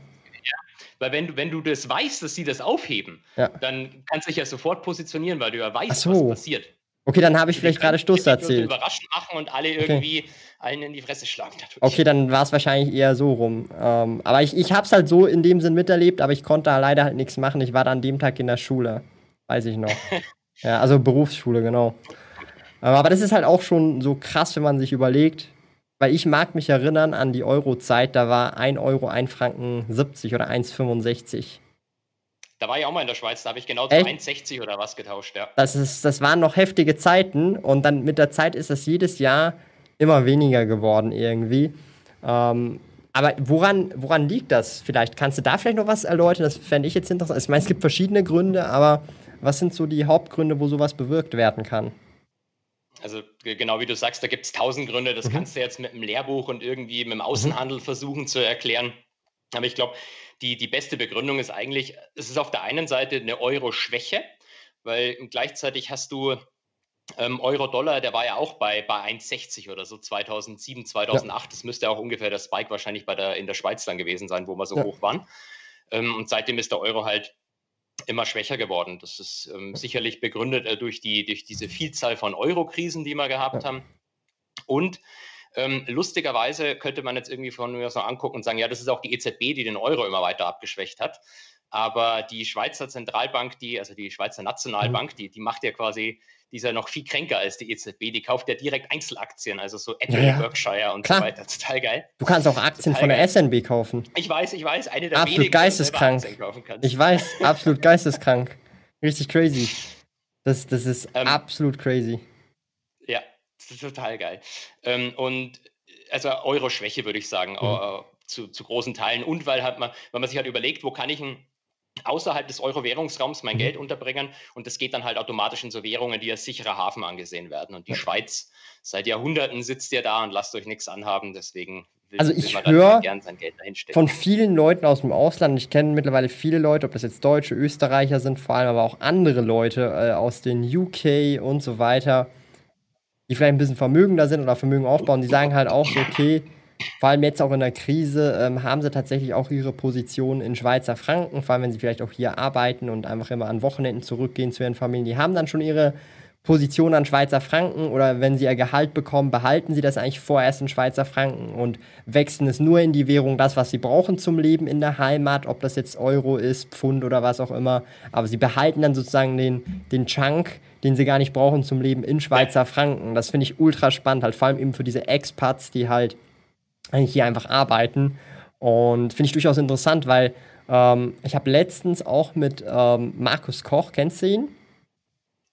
Ja, weil wenn du, wenn du das weißt, dass sie das aufheben, ja. dann kannst du dich ja sofort positionieren, weil du ja weißt, so. was passiert. Okay, dann habe ich vielleicht gerade Stuss erzählt. Überraschend machen und alle irgendwie okay. allen in die Fresse schlagen. Natürlich. Okay, dann war es wahrscheinlich eher so rum. Ähm, aber ich, ich habe es halt so in dem Sinn miterlebt, aber ich konnte da leider halt nichts machen. Ich war da an dem Tag in der Schule. Weiß ich noch. (laughs) ja, also Berufsschule, genau. Aber das ist halt auch schon so krass, wenn man sich überlegt, Weil ich mag mich erinnern an die Euro-Zeit, da war 1 Euro 1 Franken 70 oder 1,65. Da war ich auch mal in der Schweiz, da habe ich genau zu 1,60 oder was getauscht, ja. Das, ist, das waren noch heftige Zeiten und dann mit der Zeit ist das jedes Jahr immer weniger geworden irgendwie. Ähm, aber woran, woran liegt das? Vielleicht kannst du da vielleicht noch was erläutern? Das fände ich jetzt interessant. Ich meine, es gibt verschiedene Gründe, aber was sind so die Hauptgründe, wo sowas bewirkt werden kann? Also genau wie du sagst, da gibt es tausend Gründe. Das mhm. kannst du jetzt mit einem Lehrbuch und irgendwie mit dem Außenhandel mhm. versuchen zu erklären. Aber ich glaube, die, die beste Begründung ist eigentlich, es ist auf der einen Seite eine Euro-Schwäche, weil gleichzeitig hast du ähm, Euro-Dollar, der war ja auch bei, bei 1,60 oder so 2007, 2008. Ja. Das müsste auch ungefähr der Spike wahrscheinlich bei der, in der Schweiz dann gewesen sein, wo wir so ja. hoch waren. Ähm, und seitdem ist der Euro halt immer schwächer geworden. Das ist ähm, sicherlich begründet äh, durch, die, durch diese Vielzahl von Euro-Krisen, die wir gehabt haben. Und ähm, lustigerweise könnte man jetzt irgendwie von mir so angucken und sagen, ja, das ist auch die EZB, die den Euro immer weiter abgeschwächt hat. Aber die Schweizer Zentralbank, die, also die Schweizer Nationalbank, mhm. die, die macht ja quasi die ist ja noch viel kränker als die EZB. Die kauft ja direkt Einzelaktien, also so Apple, ja, Berkshire und Klar. so weiter. (laughs) Total geil. Du kannst auch Aktien Total von der. SNB kaufen. Ich weiß, ich weiß. Eine der absolut wenigen, geisteskrank. Die kaufen kannst. Ich weiß, absolut (laughs) geisteskrank. Richtig crazy. Das, das ist ähm, absolut crazy. Ja, total geil. Ähm, und also Euro-Schwäche würde ich sagen, mhm. äh, zu, zu großen Teilen. Und weil, halt man, weil man sich halt überlegt, wo kann ich ein außerhalb des Euro-Währungsraums mein mhm. Geld unterbringen und das geht dann halt automatisch in so Währungen, die als sicherer Hafen angesehen werden. Und die ja. Schweiz seit Jahrhunderten sitzt ja da und lasst euch nichts anhaben, deswegen will, also ich höre von vielen Leuten aus dem Ausland, ich kenne mittlerweile viele Leute, ob das jetzt Deutsche, Österreicher sind, vor allem aber auch andere Leute äh, aus den UK und so weiter, die vielleicht ein bisschen vermögender sind oder Vermögen aufbauen, die sagen halt auch so, okay, vor allem jetzt auch in der Krise ähm, haben sie tatsächlich auch ihre Position in Schweizer Franken, vor allem wenn sie vielleicht auch hier arbeiten und einfach immer an Wochenenden zurückgehen zu ihren Familien. Die haben dann schon ihre Position an Schweizer Franken oder wenn sie ihr Gehalt bekommen, behalten sie das eigentlich vorerst in Schweizer Franken und wechseln es nur in die Währung, das, was sie brauchen zum Leben in der Heimat, ob das jetzt Euro ist, Pfund oder was auch immer. Aber sie behalten dann sozusagen den, den Chunk, den sie gar nicht brauchen zum Leben in Schweizer Franken. Das finde ich ultra spannend, halt vor allem eben für diese Expats, die halt hier einfach arbeiten. Und finde ich durchaus interessant, weil ähm, ich habe letztens auch mit ähm, Markus Koch, kennst du ihn?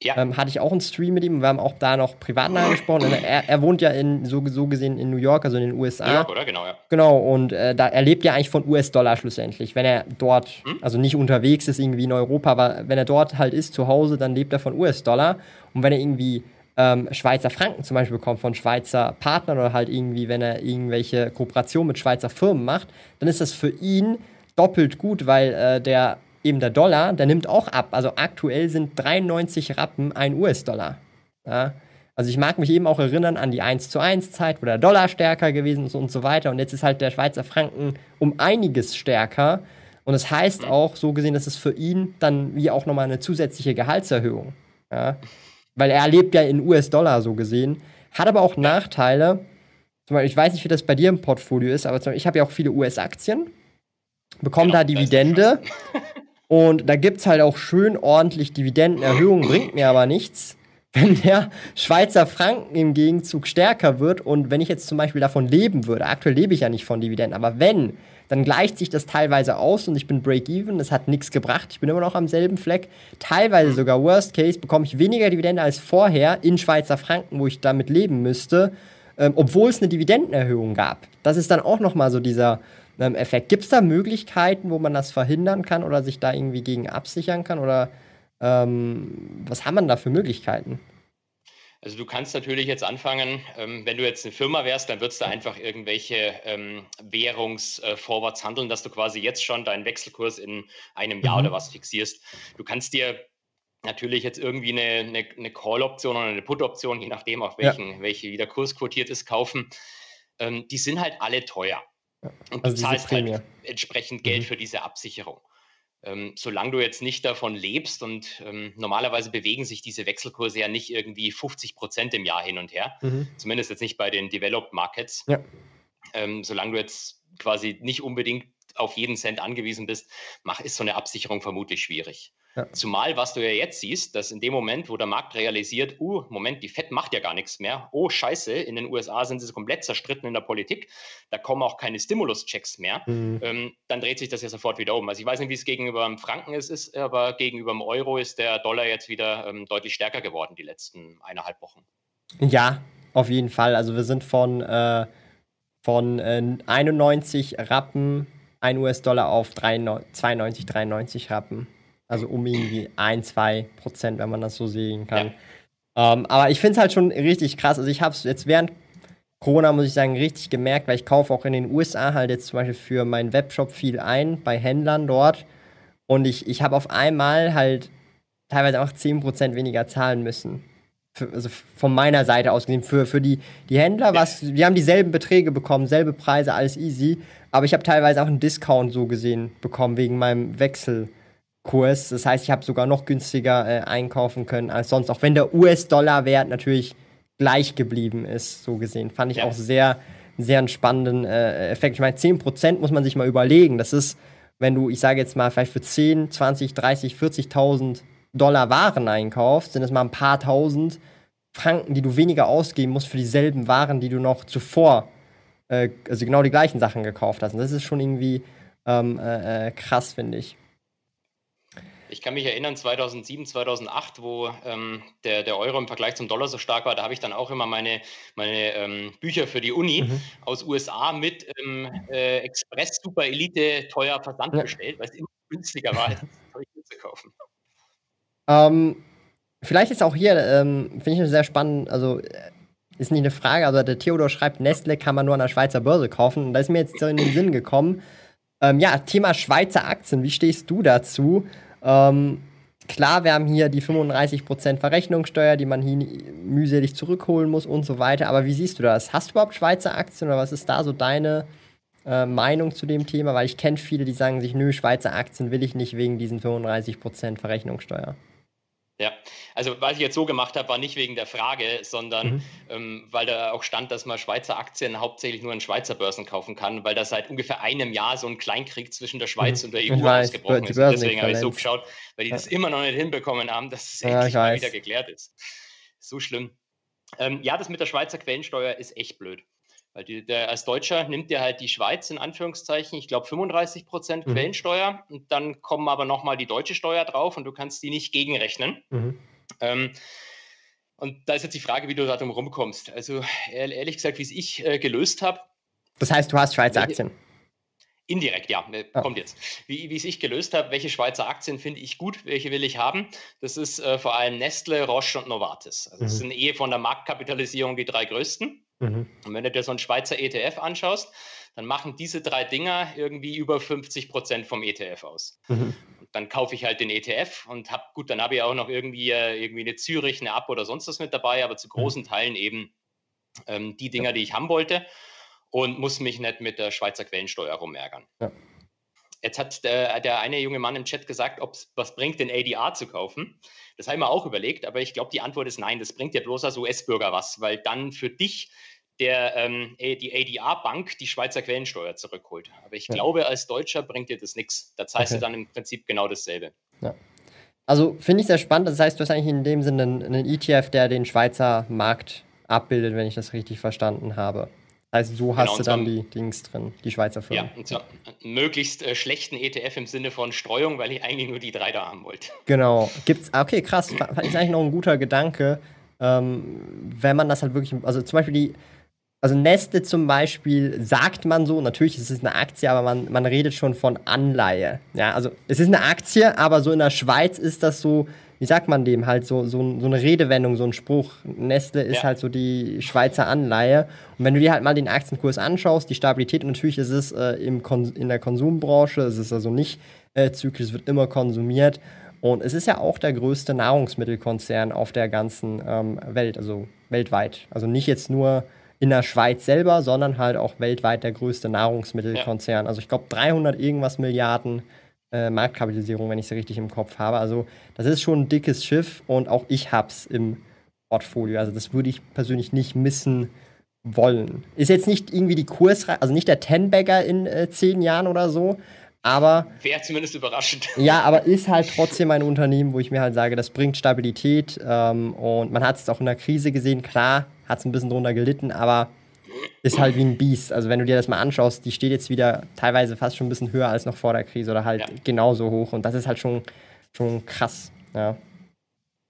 Ja. Ähm, hatte ich auch einen Stream mit ihm. Wir haben auch da noch privat nachgesprochen. Er, er, wohnt ja in, so, so, gesehen in New York, also in den USA. New York, oder? Genau, ja. Genau, und äh, da, er lebt ja eigentlich von US-Dollar schlussendlich. Wenn er dort, hm? also nicht unterwegs ist irgendwie in Europa, aber wenn er dort halt ist zu Hause, dann lebt er von US-Dollar. Und wenn er irgendwie ähm, Schweizer Franken zum Beispiel bekommt von Schweizer Partnern oder halt irgendwie, wenn er irgendwelche Kooperationen mit Schweizer Firmen macht, dann ist das für ihn doppelt gut, weil äh, der eben der Dollar, der nimmt auch ab. Also aktuell sind 93 Rappen ein US-Dollar. Ja? Also ich mag mich eben auch erinnern an die 1 zu 1 Zeit, wo der Dollar stärker gewesen ist und so weiter. Und jetzt ist halt der Schweizer Franken um einiges stärker. Und das heißt auch, so gesehen, dass es für ihn dann wie auch nochmal eine zusätzliche Gehaltserhöhung. Ja? Weil er lebt ja in US-Dollar so gesehen, hat aber auch Nachteile. Zum Beispiel, ich weiß nicht, wie das bei dir im Portfolio ist, aber Beispiel, ich habe ja auch viele US-Aktien, bekomme genau, da Dividende (laughs) (laughs) und da gibt es halt auch schön ordentlich Dividendenerhöhungen, bringt mir aber nichts. Wenn der Schweizer Franken im Gegenzug stärker wird und wenn ich jetzt zum Beispiel davon leben würde, aktuell lebe ich ja nicht von Dividenden, aber wenn dann gleicht sich das teilweise aus und ich bin Break-Even, es hat nichts gebracht, ich bin immer noch am selben Fleck. Teilweise mhm. sogar Worst Case bekomme ich weniger Dividende als vorher in Schweizer Franken, wo ich damit leben müsste, ähm, obwohl es eine Dividendenerhöhung gab. Das ist dann auch nochmal so dieser ähm, Effekt. Gibt es da Möglichkeiten, wo man das verhindern kann oder sich da irgendwie gegen absichern kann oder ähm, was haben man da für Möglichkeiten? Also du kannst natürlich jetzt anfangen, ähm, wenn du jetzt eine Firma wärst, dann würdest du einfach irgendwelche ähm, Währungsvorwärts äh, handeln, dass du quasi jetzt schon deinen Wechselkurs in einem Jahr mhm. oder was fixierst. Du kannst dir natürlich jetzt irgendwie eine, eine, eine Call-Option oder eine Put-Option, je nachdem, auf welchen, ja. welche wie der Kurs quotiert ist, kaufen. Ähm, die sind halt alle teuer. Und also du zahlst halt entsprechend Geld mhm. für diese Absicherung ähm, solange du jetzt nicht davon lebst und ähm, normalerweise bewegen sich diese Wechselkurse ja nicht irgendwie 50 Prozent im Jahr hin und her, mhm. zumindest jetzt nicht bei den Developed Markets. Ja. Ähm, solange du jetzt quasi nicht unbedingt auf jeden Cent angewiesen bist, mach, ist so eine Absicherung vermutlich schwierig. Ja. Zumal, was du ja jetzt siehst, dass in dem Moment, wo der Markt realisiert, uh, Moment, die FED macht ja gar nichts mehr. Oh, scheiße, in den USA sind sie komplett zerstritten in der Politik. Da kommen auch keine Stimulus-Checks mehr. Mhm. Ähm, dann dreht sich das ja sofort wieder um. Also ich weiß nicht, wie es gegenüber dem Franken ist, ist aber gegenüber dem Euro ist der Dollar jetzt wieder ähm, deutlich stärker geworden die letzten eineinhalb Wochen. Ja, auf jeden Fall. Also wir sind von, äh, von äh, 91 Rappen, 1 US-Dollar auf 92, 93 Rappen. Also um irgendwie ein, zwei Prozent, wenn man das so sehen kann. Ja. Ähm, aber ich finde es halt schon richtig krass. Also ich habe es jetzt während Corona, muss ich sagen, richtig gemerkt, weil ich kaufe auch in den USA halt jetzt zum Beispiel für meinen Webshop viel ein, bei Händlern dort. Und ich, ich habe auf einmal halt teilweise auch 10% weniger zahlen müssen. Für, also von meiner Seite aus gesehen, für, für die, die Händler, was, die haben dieselben Beträge bekommen, selbe Preise, alles easy. Aber ich habe teilweise auch einen Discount so gesehen bekommen wegen meinem Wechsel. Kurs. Das heißt, ich habe sogar noch günstiger äh, einkaufen können als sonst, auch wenn der US-Dollar-Wert natürlich gleich geblieben ist, so gesehen. Fand ich ja. auch sehr, sehr einen spannenden äh, Effekt. Ich meine, 10% muss man sich mal überlegen. Das ist, wenn du, ich sage jetzt mal, vielleicht für 10, 20, 30, 40.000 Dollar Waren einkaufst, sind es mal ein paar tausend Franken, die du weniger ausgeben musst für dieselben Waren, die du noch zuvor, äh, also genau die gleichen Sachen gekauft hast. Und das ist schon irgendwie ähm, äh, äh krass, finde ich. Ich kann mich erinnern, 2007, 2008, wo ähm, der, der Euro im Vergleich zum Dollar so stark war, da habe ich dann auch immer meine, meine ähm, Bücher für die Uni mhm. aus USA mit ähm, äh, Express Super Elite teuer Versand ja. bestellt, weil es immer günstiger war, als Zeug zu kaufen. Ähm, vielleicht ist auch hier, ähm, finde ich sehr spannend, also äh, ist nicht eine Frage, also der Theodor schreibt, Nestle kann man nur an der Schweizer Börse kaufen. Und da ist mir jetzt so in den Sinn gekommen, ähm, ja, Thema Schweizer Aktien, wie stehst du dazu? Ähm, klar, wir haben hier die 35% Verrechnungssteuer, die man hier mühselig zurückholen muss und so weiter. Aber wie siehst du das? Hast du überhaupt Schweizer Aktien oder was ist da so deine äh, Meinung zu dem Thema? Weil ich kenne viele, die sagen sich, nö, Schweizer Aktien will ich nicht wegen diesen 35% Verrechnungssteuer. Ja, also was ich jetzt so gemacht habe, war nicht wegen der Frage, sondern mhm. ähm, weil da auch stand, dass man Schweizer Aktien hauptsächlich nur in Schweizer Börsen kaufen kann, weil da seit ungefähr einem Jahr so ein Kleinkrieg zwischen der Schweiz mhm. und der EU weiß, ausgebrochen ist. Deswegen habe ich so geschaut, weil die ja. das immer noch nicht hinbekommen haben, dass es ja, endlich mal wieder geklärt ist. So schlimm. Ähm, ja, das mit der Schweizer Quellensteuer ist echt blöd. Weil die, der, als Deutscher nimmt dir halt die Schweiz in Anführungszeichen, ich glaube 35 Prozent mhm. Quellensteuer und dann kommen aber nochmal die deutsche Steuer drauf und du kannst die nicht gegenrechnen. Mhm. Ähm, und da ist jetzt die Frage, wie du da drum rumkommst. Also ehrlich gesagt, wie es ich äh, gelöst habe. Das heißt, du hast Schweizer Aktien? Indirekt, ja, ah. kommt jetzt. Wie, wie es ich gelöst habe, welche Schweizer Aktien finde ich gut, welche will ich haben? Das ist äh, vor allem Nestle, Roche und Novartis. Also das mhm. sind eh von der Marktkapitalisierung die drei größten. Mhm. Und wenn du dir so einen Schweizer ETF anschaust, dann machen diese drei Dinger irgendwie über 50 Prozent vom ETF aus. Mhm. dann kaufe ich halt den ETF und habe, gut, dann habe ich auch noch irgendwie, äh, irgendwie eine Zürich, eine Ab oder sonst was mit dabei, aber zu mhm. großen Teilen eben ähm, die Dinger, die ich haben wollte und muss mich nicht mit der Schweizer Quellensteuer rumärgern. Ja. Jetzt hat der, der, eine junge Mann im Chat gesagt, ob es was bringt, den ADR zu kaufen. Das habe ich mir auch überlegt, aber ich glaube, die Antwort ist nein. Das bringt dir bloß als US-Bürger was, weil dann für dich der, ähm, die ADR-Bank die Schweizer Quellensteuer zurückholt. Aber ich ja. glaube, als Deutscher bringt dir das nichts. Da zahlst okay. du dann im Prinzip genau dasselbe. Ja. Also finde ich sehr spannend. Das heißt, du hast eigentlich in dem Sinne einen, einen ETF, der den Schweizer Markt abbildet, wenn ich das richtig verstanden habe. Also so hast genau, du dann die Dings drin, die Schweizer Firmen. Ja, und zwar möglichst äh, schlechten ETF im Sinne von Streuung, weil ich eigentlich nur die drei da haben wollte. Genau. Gibt's, ah, okay, krass. Ist eigentlich noch ein guter Gedanke. Ähm, wenn man das halt wirklich, also zum Beispiel die, also Neste zum Beispiel sagt man so, natürlich ist es eine Aktie, aber man, man redet schon von Anleihe. Ja, also es ist eine Aktie, aber so in der Schweiz ist das so, wie sagt man dem, halt so, so, so eine Redewendung, so ein Spruch. Nestle ist ja. halt so die Schweizer Anleihe. Und wenn du dir halt mal den Aktienkurs anschaust, die Stabilität, natürlich ist es äh, im Kon in der Konsumbranche, es ist also nicht äh, zyklisch, es wird immer konsumiert. Und es ist ja auch der größte Nahrungsmittelkonzern auf der ganzen ähm, Welt, also weltweit. Also nicht jetzt nur in der Schweiz selber, sondern halt auch weltweit der größte Nahrungsmittelkonzern. Ja. Also ich glaube 300 irgendwas Milliarden äh, Marktkapitalisierung, wenn ich sie richtig im Kopf habe. Also das ist schon ein dickes Schiff und auch ich hab's im Portfolio. Also das würde ich persönlich nicht missen wollen. Ist jetzt nicht irgendwie die Kursreihe, also nicht der Ten-Bagger in äh, zehn Jahren oder so, Aber. Wäre zumindest überraschend. (laughs) Ja, aber ist halt (laughs) trotzdem ein Unternehmen, wo ich mir halt sage, das bringt Stabilität. Ähm, und man hat es auch in der Krise gesehen. Klar, hat es ein bisschen drunter gelitten, aber ist halt wie ein Biest. Also wenn du dir das mal anschaust, die steht jetzt wieder teilweise fast schon ein bisschen höher als noch vor der Krise oder halt ja. genauso hoch. Und das ist halt schon, schon krass. Ja.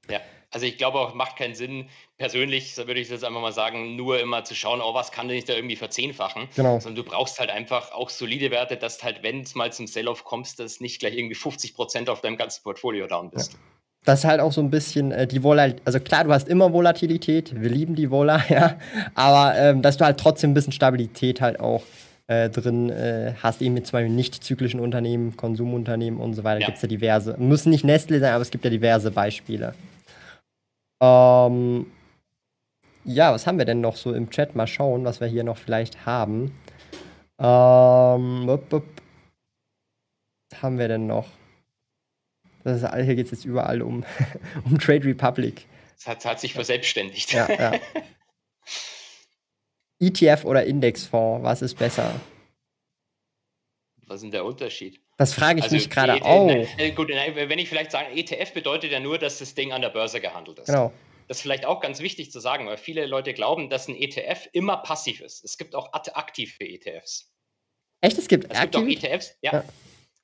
Ja, also ich glaube auch, macht keinen Sinn, persönlich, würde ich jetzt einfach mal sagen, nur immer zu schauen, oh, was kann denn ich da irgendwie verzehnfachen? Genau. Sondern du brauchst halt einfach auch solide Werte, dass halt, wenn es mal zum Sell-Off kommst, dass nicht gleich irgendwie 50 Prozent auf deinem ganzen Portfolio down bist. Ja. Das ist halt auch so ein bisschen äh, die Volatilität. Also klar, du hast immer Volatilität, wir lieben die Vola, (laughs) ja. Aber ähm, dass du halt trotzdem ein bisschen Stabilität halt auch äh, drin äh, hast, eben mit zum Beispiel nicht zyklischen Unternehmen, Konsumunternehmen und so weiter. Ja. Gibt es ja diverse. Müssen nicht Nestle sein, aber es gibt ja diverse Beispiele. Ähm, ja, was haben wir denn noch so im Chat? Mal schauen, was wir hier noch vielleicht haben. Ähm. Was haben wir denn noch? Das ist, hier geht es jetzt überall um, (laughs) um Trade Republic. Das hat, hat sich verselbstständigt. Ja, ja. (laughs) ETF oder Indexfonds, was ist besser? Was ist denn der Unterschied? Das frage ich also mich gerade e auch. Ne, gut, wenn ich vielleicht sage, ETF bedeutet ja nur, dass das Ding an der Börse gehandelt ist. Genau. Das ist vielleicht auch ganz wichtig zu sagen, weil viele Leute glauben, dass ein ETF immer passiv ist. Es gibt auch aktive ETFs. Echt? Es gibt, es gibt auch ETFs, ja. ja.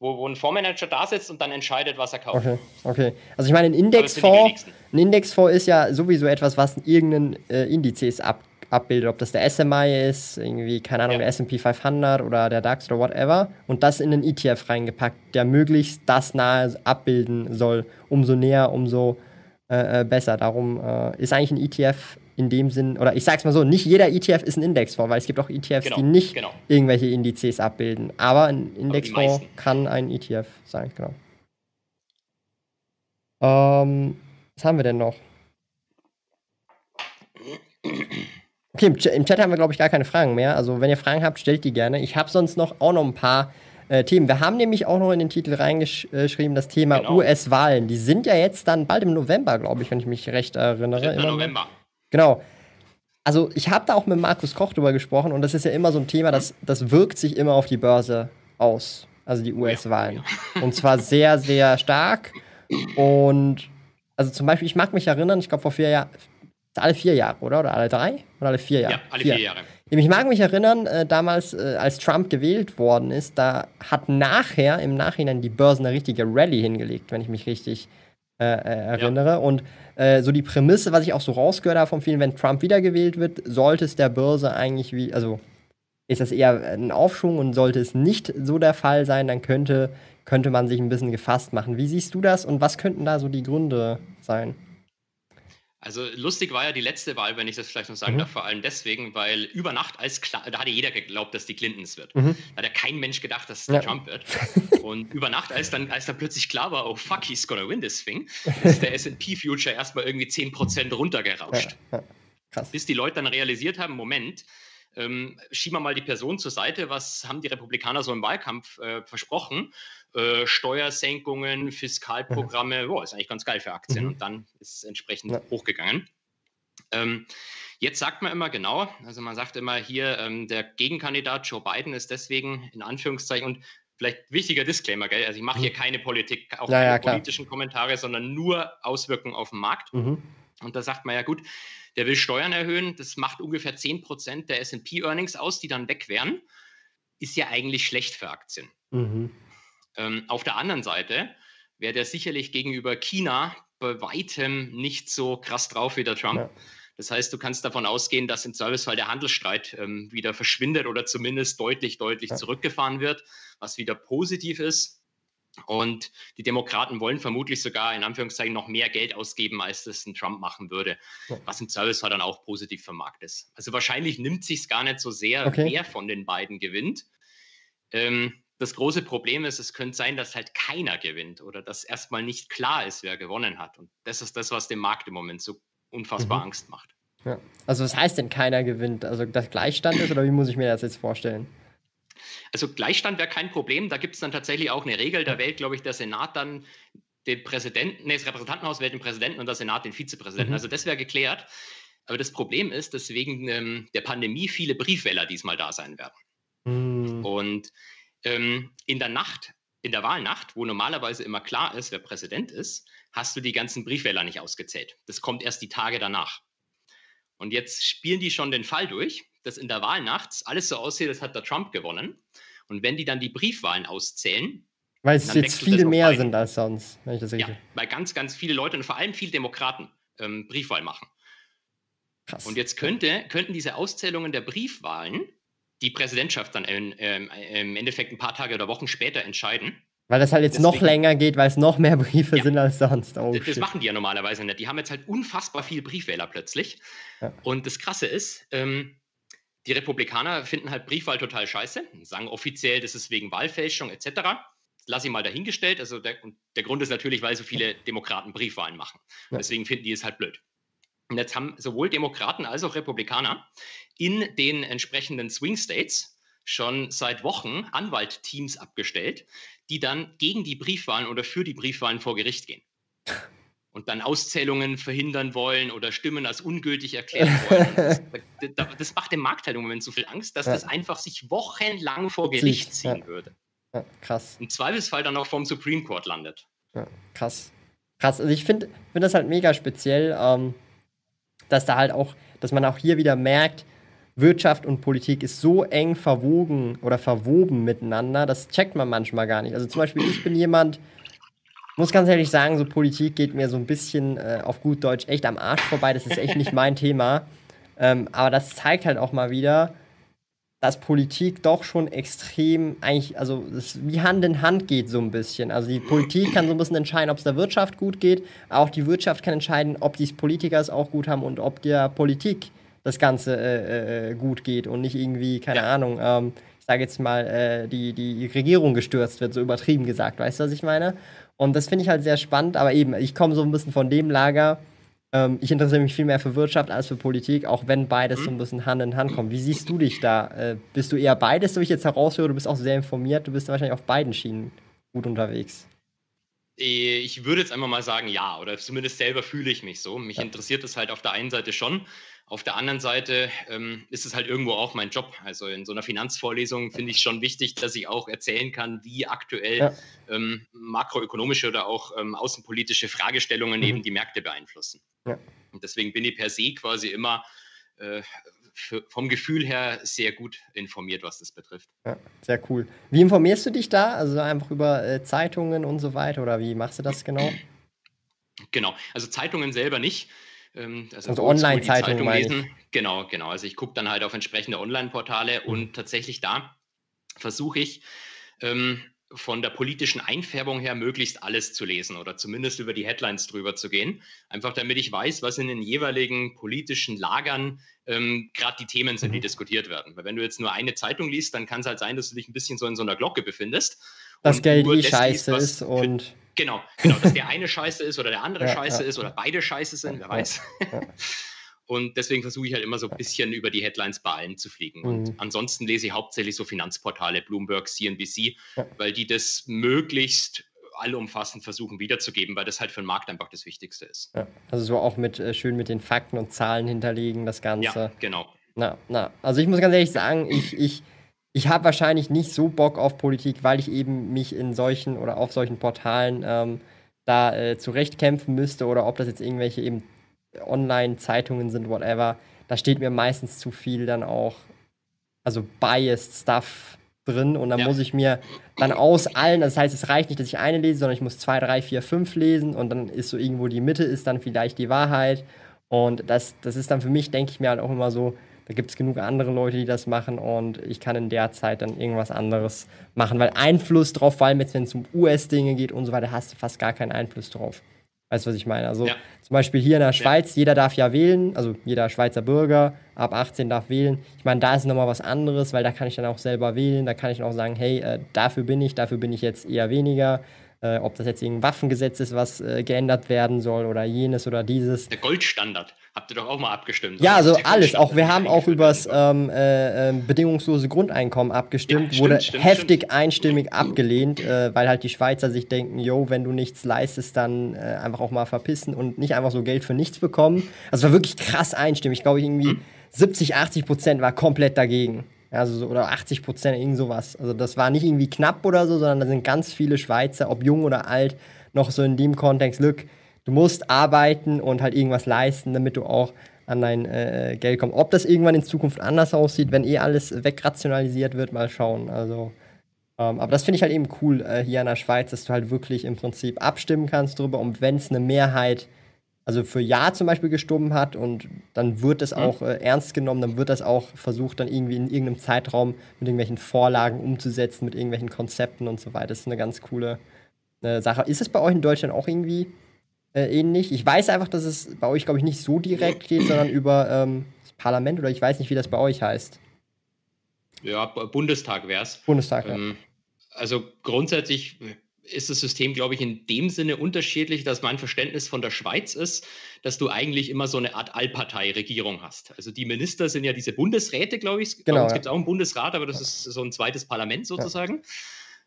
Wo, wo, ein Fondsmanager da sitzt und dann entscheidet, was er kauft. Okay, okay. Also ich meine, ein Indexfonds, ein Indexfonds ist ja sowieso etwas, was irgendeinen äh, Indizes ab, abbildet, ob das der SMI ist, irgendwie, keine Ahnung, ja. der S&P 500 oder der DAX oder whatever und das in einen ETF reingepackt, der möglichst das nahe abbilden soll. Umso näher, umso äh, äh, besser. Darum äh, ist eigentlich ein ETF in dem Sinn, oder ich sag's mal so, nicht jeder ETF ist ein Indexfonds, weil es gibt auch ETFs, genau, die nicht genau. irgendwelche Indizes abbilden. Aber ein Indexfonds kann ein ETF sein, genau. Ähm, was haben wir denn noch? Okay, im, Chat haben wir, glaube ich, gar keine Fragen mehr. Also, wenn ihr Fragen habt, stellt die gerne. Ich habe sonst noch auch noch ein paar äh, Themen. Wir haben nämlich auch noch in den Titel reingeschrieben das Thema genau. US-Wahlen. Die sind ja jetzt dann bald im November, glaube ich, wenn ich mich recht erinnere. Im November. Genau. Also ich habe da auch mit Markus Koch drüber gesprochen und das ist ja immer so ein Thema, das, das wirkt sich immer auf die Börse aus. Also die US-Wahlen. Und zwar sehr, sehr stark. Und also zum Beispiel, ich mag mich erinnern, ich glaube vor vier Jahren, alle vier Jahre, oder? Oder alle drei? Oder alle vier Jahre? Ja, alle vier, vier Jahre. Ich mag mich erinnern, äh, damals, äh, als Trump gewählt worden ist, da hat nachher, im Nachhinein, die Börsen eine richtige Rallye hingelegt, wenn ich mich richtig äh, äh erinnere. Ja. Und äh, so die Prämisse, was ich auch so rausgehört habe von vielen, wenn Trump wiedergewählt wird, sollte es der Börse eigentlich wie, also ist das eher ein Aufschwung und sollte es nicht so der Fall sein, dann könnte, könnte man sich ein bisschen gefasst machen. Wie siehst du das und was könnten da so die Gründe sein? Also lustig war ja die letzte Wahl, wenn ich das vielleicht noch sagen mhm. darf, vor allem deswegen, weil über Nacht als klar, da hatte jeder geglaubt, dass die Clintons wird. Mhm. Da hat ja kein Mensch gedacht, dass es ja. Trump wird. (laughs) Und über Nacht, als dann, als dann plötzlich klar war, oh fuck, he's gonna win this thing, (laughs) ist der S&P Future erstmal irgendwie 10% runtergerauscht. Ja. Ja. Bis die Leute dann realisiert haben, Moment, ähm, schieben wir mal die Person zur Seite, was haben die Republikaner so im Wahlkampf äh, versprochen? Äh, Steuersenkungen, Fiskalprogramme, boah, ist eigentlich ganz geil für Aktien. Mhm. Und dann ist es entsprechend ja. hochgegangen. Ähm, jetzt sagt man immer genau, also man sagt immer hier, ähm, der Gegenkandidat Joe Biden ist deswegen in Anführungszeichen und vielleicht wichtiger Disclaimer, gell? Also ich mache hier mhm. keine Politik, auch ja, keine ja, politischen Kommentare, sondern nur Auswirkungen auf den Markt. Mhm. Und da sagt man ja gut, der will Steuern erhöhen, das macht ungefähr 10% der SP-Earnings aus, die dann weg wären. Ist ja eigentlich schlecht für Aktien. Mhm. Ähm, auf der anderen Seite wäre der sicherlich gegenüber China bei weitem nicht so krass drauf wie der Trump. Ja. Das heißt, du kannst davon ausgehen, dass im Servicefall der Handelsstreit ähm, wieder verschwindet oder zumindest deutlich, deutlich ja. zurückgefahren wird, was wieder positiv ist. Und die Demokraten wollen vermutlich sogar in Anführungszeichen noch mehr Geld ausgeben, als das ein Trump machen würde, was im Servicefall dann auch positiv für Markt ist. Also wahrscheinlich nimmt sich es gar nicht so sehr, okay. wer von den beiden gewinnt. Ähm, das große Problem ist, es könnte sein, dass halt keiner gewinnt oder dass erstmal nicht klar ist, wer gewonnen hat. Und das ist das, was dem Markt im Moment so unfassbar mhm. Angst macht. Ja. Also was heißt denn keiner gewinnt? Also dass Gleichstand ist oder wie muss ich mir das jetzt vorstellen? Also Gleichstand wäre kein Problem. Da gibt es dann tatsächlich auch eine Regel. Da wählt, glaube ich, der Senat dann den Präsidenten, nee, das Repräsentantenhaus wählt den Präsidenten und der Senat den Vizepräsidenten. Mhm. Also das wäre geklärt. Aber das Problem ist, dass wegen ähm, der Pandemie viele Briefwähler diesmal da sein werden. Mhm. Und ähm, in der Nacht in der Wahlnacht, wo normalerweise immer klar ist, wer Präsident ist, hast du die ganzen Briefwähler nicht ausgezählt. Das kommt erst die Tage danach. Und jetzt spielen die schon den Fall durch, dass in der Wahlnacht alles so aussieht, als hat der Trump gewonnen. Und wenn die dann die Briefwahlen auszählen, weil es jetzt viel mehr sind als sonst, wenn ich das richtig. Ja, weil ganz, ganz viele Leute und vor allem viele Demokraten ähm, Briefwahl machen. Krass. Und jetzt könnte, könnten diese Auszählungen der Briefwahlen die Präsidentschaft dann in, ähm, im Endeffekt ein paar Tage oder Wochen später entscheiden. Weil das halt jetzt Deswegen, noch länger geht, weil es noch mehr Briefe ja, sind als sonst. Oh, das, das machen die ja normalerweise nicht. Die haben jetzt halt unfassbar viele Briefwähler plötzlich. Ja. Und das Krasse ist, ähm, die Republikaner finden halt Briefwahl total scheiße, sagen offiziell, das ist wegen Wahlfälschung etc. Lass ich mal dahingestellt. Also der, der Grund ist natürlich, weil so viele Demokraten Briefwahlen machen. Deswegen finden die es halt blöd. Und jetzt haben sowohl Demokraten als auch Republikaner in den entsprechenden Swing States schon seit Wochen Anwaltteams abgestellt, die dann gegen die Briefwahlen oder für die Briefwahlen vor Gericht gehen. Und dann Auszählungen verhindern wollen oder Stimmen als ungültig erklären wollen. (laughs) Das, das, macht dem Markt halt im Moment so viel Angst, dass ja. das einfach sich wochenlang vor Gericht ziehen ja. würde. Ja, krass. Im Zweifelsfall dann auch vom Supreme Court landet. krass. Krass. Also ich finde find das halt mega speziell. Ähm dass da halt auch, dass man auch hier wieder merkt, Wirtschaft und Politik ist so eng verwogen oder verwoben miteinander, das checkt man manchmal gar nicht. Also zum Beispiel, ich bin jemand, muss ganz ehrlich sagen, so Politik geht mir so ein bisschen äh, auf gut Deutsch echt am Arsch vorbei. Das ist echt nicht mein (laughs) Thema. Ähm, aber das zeigt halt auch mal wieder, dass Politik doch schon extrem eigentlich, also wie Hand in Hand geht so ein bisschen. Also die Politik kann so ein bisschen entscheiden, ob es der Wirtschaft gut geht, auch die Wirtschaft kann entscheiden, ob die Politiker es auch gut haben und ob der Politik das Ganze äh, äh, gut geht und nicht irgendwie, keine. Ahnung, ähm, sage jetzt mal, äh, die, die Regierung gestürzt wird, so übertrieben gesagt, weißt du, was ich meine? Und das finde ich halt sehr spannend, aber eben, ich komme so ein bisschen von dem Lager, ähm, ich interessiere mich viel mehr für Wirtschaft als für Politik, auch wenn beides mhm. so ein bisschen Hand in Hand kommt. Wie siehst du dich da? Äh, bist du eher beides, so ich jetzt heraushöre? Du bist auch sehr informiert, du bist wahrscheinlich auf beiden Schienen gut unterwegs. Äh, ich würde jetzt einfach mal sagen, ja, oder zumindest selber fühle ich mich so. Mich ja. interessiert es halt auf der einen Seite schon. Auf der anderen Seite ähm, ist es halt irgendwo auch mein Job. Also in so einer Finanzvorlesung finde ich es schon wichtig, dass ich auch erzählen kann, wie aktuell ja. ähm, makroökonomische oder auch ähm, außenpolitische Fragestellungen mhm. eben die Märkte beeinflussen. Ja. Und deswegen bin ich per se quasi immer äh, für, vom Gefühl her sehr gut informiert, was das betrifft. Ja, sehr cool. Wie informierst du dich da? Also einfach über äh, Zeitungen und so weiter oder wie machst du das genau? Genau, also Zeitungen selber nicht. Ähm, also, also Online-Zeitungen lesen. Genau, genau. Also ich gucke dann halt auf entsprechende Online-Portale mhm. und tatsächlich da versuche ich ähm, von der politischen Einfärbung her möglichst alles zu lesen oder zumindest über die Headlines drüber zu gehen. Einfach damit ich weiß, was in den jeweiligen politischen Lagern ähm, gerade die Themen sind, die mhm. diskutiert werden. Weil wenn du jetzt nur eine Zeitung liest, dann kann es halt sein, dass du dich ein bisschen so in so einer Glocke befindest. Das Geld eh scheiße liest, ist und. Genau, genau, dass der (laughs) eine scheiße ist oder der andere ja, scheiße ja. ist oder beide scheiße sind, wer weiß. (laughs) Und deswegen versuche ich halt immer so ein bisschen über die Headlines bei allen zu fliegen. Und mhm. ansonsten lese ich hauptsächlich so Finanzportale, Bloomberg, CNBC, weil die das möglichst allumfassend versuchen wiederzugeben, weil das halt für den Markt einfach das Wichtigste ist. Ja, also so auch mit äh, schön mit den Fakten und Zahlen hinterlegen, das Ganze. Ja, genau. Na, na. Also ich muss ganz ehrlich sagen, ich, ich ich habe wahrscheinlich nicht so Bock auf Politik, weil ich eben mich in solchen oder auf solchen Portalen ähm, da äh, zurechtkämpfen müsste oder ob das jetzt irgendwelche eben Online-Zeitungen sind, whatever. Da steht mir meistens zu viel dann auch, also biased Stuff drin und dann ja. muss ich mir dann aus allen, das heißt, es reicht nicht, dass ich eine lese, sondern ich muss zwei, drei, vier, fünf lesen und dann ist so irgendwo die Mitte, ist dann vielleicht die Wahrheit und das, das ist dann für mich, denke ich mir halt auch immer so, da gibt es genug andere Leute, die das machen und ich kann in der Zeit dann irgendwas anderes machen, weil Einfluss drauf, vor allem jetzt, wenn es um US-Dinge geht und so weiter, hast du fast gar keinen Einfluss drauf. Weißt du, was ich meine? Also ja. zum Beispiel hier in der Schweiz, ja. jeder darf ja wählen, also jeder Schweizer Bürger ab 18 darf wählen. Ich meine, da ist nochmal was anderes, weil da kann ich dann auch selber wählen, da kann ich dann auch sagen, hey, äh, dafür bin ich, dafür bin ich jetzt eher weniger. Äh, ob das jetzt irgendein Waffengesetz ist, was äh, geändert werden soll oder jenes oder dieses. Der Goldstandard. Habt ihr doch auch mal abgestimmt. Ja, also alles. Auch wir haben auch über das ähm, äh, ähm, bedingungslose Grundeinkommen abgestimmt, ja, wurde stimmt, heftig stimmt. einstimmig abgelehnt, äh, weil halt die Schweizer sich denken, yo, wenn du nichts leistest, dann äh, einfach auch mal verpissen und nicht einfach so Geld für nichts bekommen. Also war wirklich krass einstimmig. Ich glaube, irgendwie hm. 70, 80 Prozent war komplett dagegen. Also so, oder 80 Prozent, irgend sowas. Also das war nicht irgendwie knapp oder so, sondern da sind ganz viele Schweizer, ob jung oder alt, noch so in dem Kontext, look, du musst arbeiten und halt irgendwas leisten, damit du auch an dein äh, Geld kommst. Ob das irgendwann in Zukunft anders aussieht, wenn eh alles wegrationalisiert wird, mal schauen. Also, ähm, aber das finde ich halt eben cool äh, hier in der Schweiz, dass du halt wirklich im Prinzip abstimmen kannst darüber und wenn es eine Mehrheit also für Ja zum Beispiel gestimmt hat und dann wird es mhm. auch äh, ernst genommen, dann wird das auch versucht, dann irgendwie in irgendeinem Zeitraum mit irgendwelchen Vorlagen umzusetzen, mit irgendwelchen Konzepten und so weiter. Das ist eine ganz coole äh, Sache. Ist es bei euch in Deutschland auch irgendwie äh, ähnlich? Ich weiß einfach, dass es bei euch, glaube ich, nicht so direkt geht, sondern über ähm, das Parlament oder ich weiß nicht, wie das bei euch heißt. Ja, Bundestag wäre es. Bundestag, ähm, ja. Also grundsätzlich ist das System, glaube ich, in dem Sinne unterschiedlich, dass mein Verständnis von der Schweiz ist, dass du eigentlich immer so eine Art Allparteiregierung hast. Also die Minister sind ja diese Bundesräte, glaube ich. Genau, ja. gibt es auch einen Bundesrat, aber das ja. ist so ein zweites Parlament sozusagen. Ja.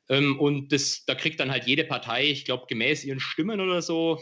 Ähm, und das, da kriegt dann halt jede Partei, ich glaube, gemäß ihren Stimmen oder so,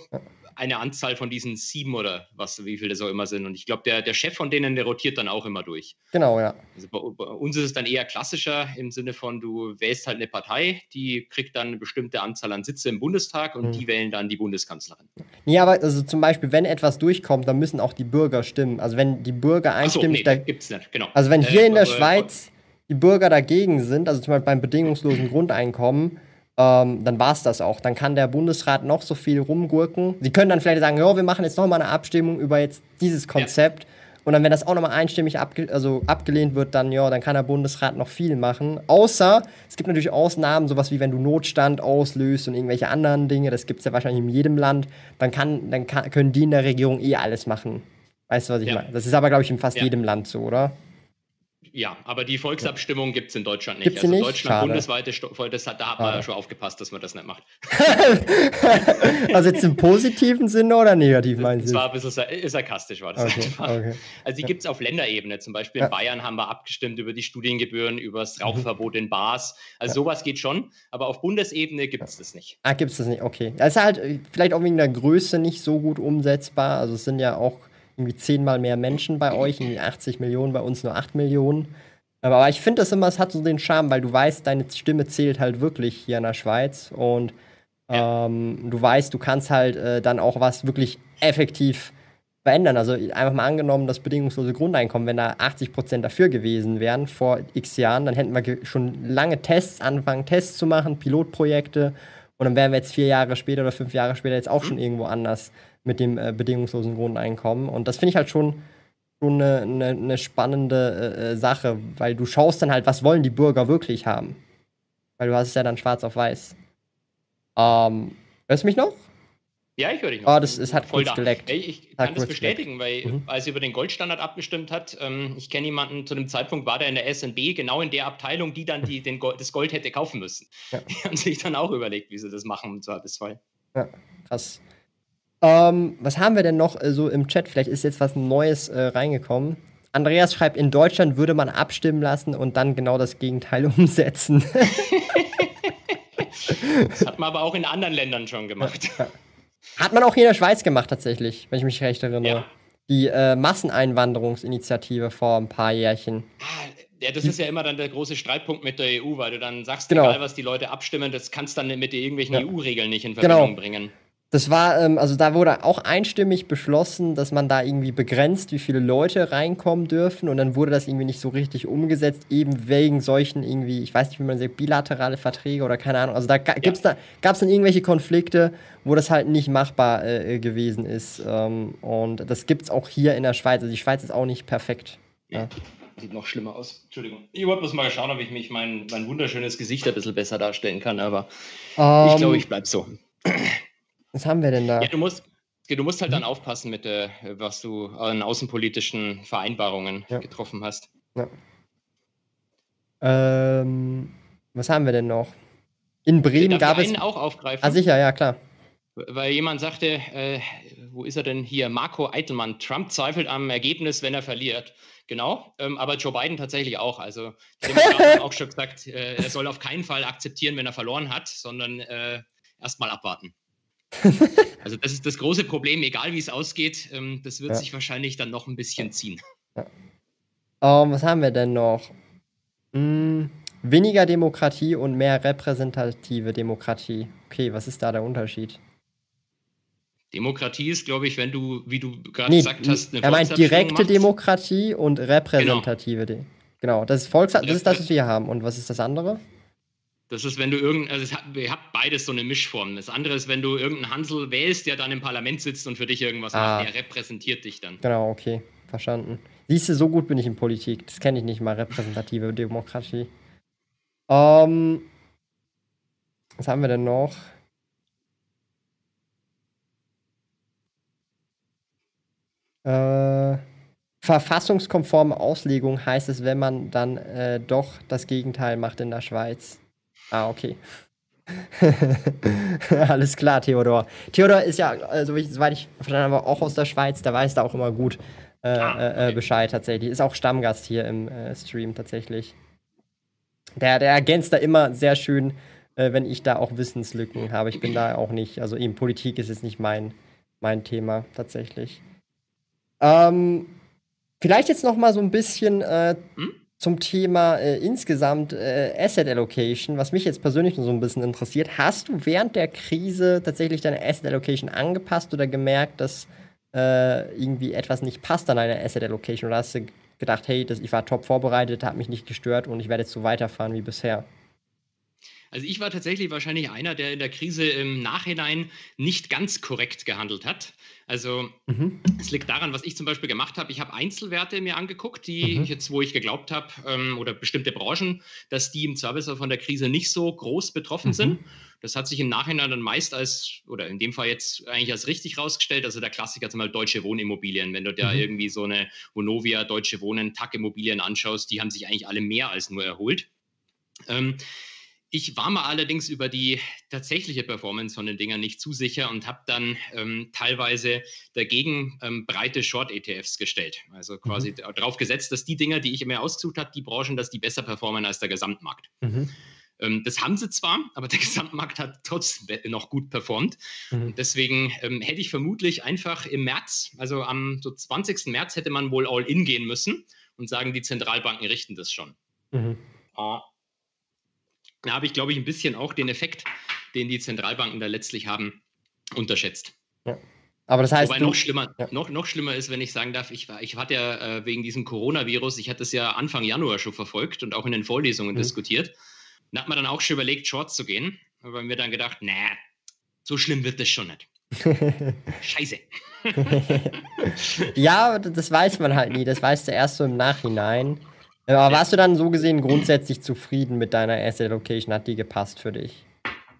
eine Anzahl von diesen sieben oder was, wie viele das auch immer sind. Und ich glaube, der, der Chef von denen, der rotiert dann auch immer durch. Genau, ja. Also bei, bei, uns ist es dann eher klassischer im Sinne von, du wählst halt eine Partei, die kriegt dann eine bestimmte Anzahl an Sitze im Bundestag und mhm. die wählen dann die Bundeskanzlerin. Ja, aber also zum Beispiel, wenn etwas durchkommt, dann müssen auch die Bürger stimmen. Also wenn die Bürger einstimmen. So, nee, da, gibt's nicht, genau. Also wenn hier äh, in der äh, Schweiz die Bürger dagegen sind, also zum Beispiel beim bedingungslosen Grundeinkommen, ähm, dann war es das auch. Dann kann der Bundesrat noch so viel rumgurken. Sie können dann vielleicht sagen, ja, wir machen jetzt noch mal eine Abstimmung über jetzt dieses Konzept. Ja. Und dann, wenn das auch nochmal einstimmig abge also abgelehnt wird, dann, ja, dann kann der Bundesrat noch viel machen. Außer, es gibt natürlich Ausnahmen, sowas wie wenn du Notstand auslöst und irgendwelche anderen Dinge, das gibt es ja wahrscheinlich in jedem Land, dann, kann, dann kann, können die in der Regierung eh alles machen. Weißt du, was ich ja. meine? Das ist aber, glaube ich, in fast ja. jedem Land so, oder? Ja, aber die Volksabstimmung gibt es in Deutschland nicht. Gibt's also nicht? Deutschland Schade. bundesweite, das hat, da hat man ja schon aufgepasst, dass man das nicht macht. (laughs) also jetzt im positiven Sinne oder negativ meinst du? Es war ein bisschen äh, sarkastisch, war das okay, einfach. Okay. Also die gibt es auf Länderebene. Zum Beispiel in ja. Bayern haben wir abgestimmt über die Studiengebühren, über das mhm. Rauchverbot in Bars. Also ja. sowas geht schon, aber auf Bundesebene gibt es das nicht. Ah, gibt es das nicht, okay. Das ist halt äh, vielleicht auch wegen der Größe nicht so gut umsetzbar. Also es sind ja auch irgendwie zehnmal mehr Menschen bei euch, irgendwie 80 Millionen, bei uns nur 8 Millionen. Aber ich finde das immer, es hat so den Charme, weil du weißt, deine Stimme zählt halt wirklich hier in der Schweiz. Und ähm, du weißt, du kannst halt äh, dann auch was wirklich effektiv verändern. Also einfach mal angenommen, das bedingungslose Grundeinkommen, wenn da 80 Prozent dafür gewesen wären vor x Jahren, dann hätten wir schon lange Tests anfangen, Tests zu machen, Pilotprojekte. Und dann wären wir jetzt vier Jahre später oder fünf Jahre später jetzt auch schon irgendwo anders mit dem äh, bedingungslosen Grundeinkommen. Und das finde ich halt schon, schon eine, eine, eine spannende äh, äh, Sache, weil du schaust dann halt, was wollen die Bürger wirklich haben. Weil du hast es ja dann schwarz auf weiß. Ähm, hörst du mich noch? Ja, ich höre dich noch. Oh, das, es hat voll kurz geleckt. Ey, ich kann das bestätigen, geleckt. weil mhm. als er über den Goldstandard abgestimmt hat, ähm, ich kenne jemanden, zu dem Zeitpunkt war der in der SNB, genau in der Abteilung, die dann die, den Gold, das Gold hätte kaufen müssen. Ja. (laughs) Die haben sich dann auch überlegt, wie sie das machen im Zweifelsfall. Ja, krass. Ähm, was haben wir denn noch äh, so im Chat? Vielleicht ist jetzt was Neues äh, reingekommen. Andreas schreibt, in Deutschland würde man abstimmen lassen und dann genau das Gegenteil (laughs) umsetzen. das hat man aber auch in anderen Ländern schon gemacht. Hat man auch hier in der Schweiz gemacht, tatsächlich, wenn ich mich recht erinnere. Ja. Die äh, Masseneinwanderungsinitiative vor ein paar Jährchen. Ah, ja, das ist ja immer dann der große Streitpunkt mit der EU, weil du dann sagst, genau. egal was die Leute abstimmen, das kannst du dann mit irgendwelchen ja. EU-Regeln nicht in Verbindung genau. bringen. Das war, ähm, also da wurde auch einstimmig beschlossen, dass man da irgendwie begrenzt, wie viele Leute reinkommen dürfen. Und dann wurde das irgendwie nicht so richtig umgesetzt, eben wegen solchen irgendwie, ich weiß nicht, wie man sagt, bilaterale Verträge oder keine Ahnung. Also da ja. da, gab es dann irgendwelche Konflikte, wo das halt nicht machbar äh, gewesen ist. Ähm, und das gibt es auch hier in der Schweiz. Also die Schweiz ist auch nicht perfekt. Ja. Sieht noch schlimmer aus. Entschuldigung. Ich wollte bloß mal schauen, ob ich mich mein, mein wunderschönes Gesicht ein bisschen besser darstellen kann, aber um, ich glaube, ähm, ich bleibe so. Was haben wir denn da? Ja, du musst, du musst halt dann aufpassen mit, äh, was du an außenpolitischen Vereinbarungen ja. getroffen hast. Ja. Ähm, was haben wir denn noch? In Bremen gab es. auch aufgreifen. Ah, sicher, ja, klar. Weil jemand sagte, äh, wo ist er denn hier? Marco Eitelmann. Trump zweifelt am Ergebnis, wenn er verliert. Genau, ähm, aber Joe Biden tatsächlich auch. Also, haben (laughs) auch schon gesagt, äh, er soll auf keinen Fall akzeptieren, wenn er verloren hat, sondern äh, erstmal abwarten. (laughs) also das ist das große Problem, egal wie es ausgeht, ähm, das wird ja. sich wahrscheinlich dann noch ein bisschen ziehen. Ja. Um, was haben wir denn noch? Mm, weniger Demokratie und mehr repräsentative Demokratie. Okay, was ist da der Unterschied? Demokratie ist, glaube ich, wenn du, wie du gerade nee, gesagt hast, eine Er meint direkte machst. Demokratie und repräsentative. Genau. genau, das ist Volks das ist das, was wir hier haben. Und was ist das andere? Das ist, wenn du irgendein, also hat, ihr habt beides so eine Mischform. Das andere ist, wenn du irgendeinen Hansel wählst, der dann im Parlament sitzt und für dich irgendwas ah. macht, der repräsentiert dich dann. Genau, okay, verstanden. Siehst du, so gut bin ich in Politik. Das kenne ich nicht mal, repräsentative (laughs) Demokratie. Ähm, was haben wir denn noch? Äh, verfassungskonforme Auslegung heißt es, wenn man dann äh, doch das Gegenteil macht in der Schweiz. Ah, okay. (laughs) Alles klar, Theodor. Theodor ist ja, also soweit ich verstanden habe, auch aus der Schweiz, der weiß da auch immer gut äh, ah, äh, okay. Bescheid tatsächlich. Ist auch Stammgast hier im äh, Stream tatsächlich. Der, der ergänzt da immer sehr schön, äh, wenn ich da auch Wissenslücken habe. Ich bin da auch nicht, also eben Politik ist jetzt nicht mein, mein Thema tatsächlich. Ähm, vielleicht jetzt noch mal so ein bisschen äh, hm? Zum Thema äh, insgesamt äh, Asset Allocation, was mich jetzt persönlich so ein bisschen interessiert. Hast du während der Krise tatsächlich deine Asset Allocation angepasst oder gemerkt, dass äh, irgendwie etwas nicht passt an deiner Asset Allocation? Oder hast du gedacht, hey, das, ich war top vorbereitet, hat mich nicht gestört und ich werde jetzt so weiterfahren wie bisher? Also ich war tatsächlich wahrscheinlich einer, der in der Krise im Nachhinein nicht ganz korrekt gehandelt hat. Also mhm. es liegt daran, was ich zum Beispiel gemacht habe. Ich habe Einzelwerte mir angeguckt, die mhm. jetzt, wo ich geglaubt habe, ähm, oder bestimmte Branchen, dass die im Service von der Krise nicht so groß betroffen mhm. sind. Das hat sich im Nachhinein dann meist als, oder in dem Fall jetzt eigentlich als richtig rausgestellt. Also der Klassiker zum Beispiel Deutsche Wohnimmobilien. Wenn du da mhm. irgendwie so eine Vonovia, Deutsche Wohnen, TAC-Immobilien anschaust, die haben sich eigentlich alle mehr als nur erholt. Ähm, ich war mir allerdings über die tatsächliche Performance von den Dingern nicht zu sicher und habe dann ähm, teilweise dagegen ähm, breite Short-ETFs gestellt. Also quasi mhm. darauf gesetzt, dass die Dinger, die ich mir ausgesucht habe, die Branchen, dass die besser performen als der Gesamtmarkt. Mhm. Ähm, das haben sie zwar, aber der (laughs) Gesamtmarkt hat trotzdem noch gut performt. Mhm. deswegen ähm, hätte ich vermutlich einfach im März, also am so 20. März, hätte man wohl all in gehen müssen und sagen, die Zentralbanken richten das schon. Mhm. Da habe ich, glaube ich, ein bisschen auch den Effekt, den die Zentralbanken da letztlich haben, unterschätzt. Ja. Aber das heißt. Wobei noch schlimmer, ja. noch, noch schlimmer ist, wenn ich sagen darf, ich, war, ich hatte ja äh, wegen diesem Coronavirus, ich hatte es ja Anfang Januar schon verfolgt und auch in den Vorlesungen mhm. diskutiert. Da hat man dann auch schon überlegt, Short zu gehen. Aber mir dann gedacht, nee, so schlimm wird das schon nicht. (laughs) Scheiße. (laughs) ja, das weiß man halt nie. Das weißt du erst so im Nachhinein. Aber warst du dann so gesehen grundsätzlich zufrieden mit deiner Asset Location? Hat die gepasst für dich?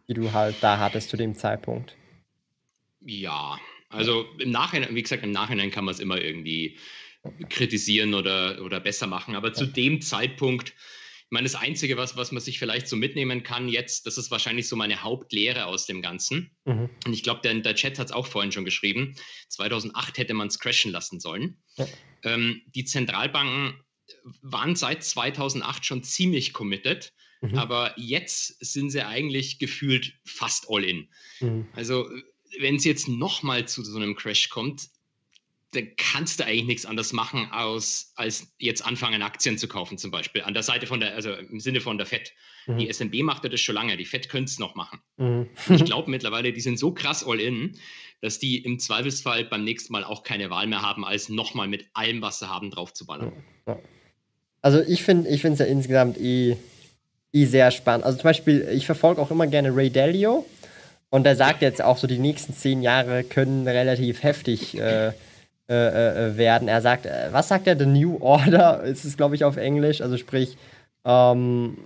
Die du halt da hattest zu dem Zeitpunkt? Ja, also im Nachhinein, wie gesagt, im Nachhinein kann man es immer irgendwie kritisieren oder, oder besser machen. Aber zu dem Zeitpunkt, ich meine, das Einzige, was, was man sich vielleicht so mitnehmen kann jetzt, das ist wahrscheinlich so meine Hauptlehre aus dem Ganzen. Mhm. Und ich glaube, der, der Chat hat es auch vorhin schon geschrieben. 2008 hätte man es crashen lassen sollen. Ja. Ähm, die Zentralbanken waren seit 2008 schon ziemlich committed, mhm. aber jetzt sind sie eigentlich gefühlt fast all in. Mhm. Also wenn es jetzt nochmal zu so einem Crash kommt, dann kannst du eigentlich nichts anderes machen, aus, als jetzt anfangen, Aktien zu kaufen, zum Beispiel. An der Seite von der, also im Sinne von der FED. Mhm. Die SMB macht das schon lange, die FED könnte es noch machen. Mhm. ich glaube mittlerweile, die sind so krass all in, dass die im Zweifelsfall beim nächsten Mal auch keine Wahl mehr haben, als nochmal mit allem, was sie haben, draufzuballern. Ja. Also ich finde ich es ja insgesamt eh, eh sehr spannend. Also zum Beispiel, ich verfolge auch immer gerne Ray Dalio und der sagt jetzt auch so, die nächsten zehn Jahre können relativ heftig äh, äh, äh, werden. Er sagt, äh, was sagt er? The New Order (laughs) ist es, glaube ich, auf Englisch. Also sprich, ähm,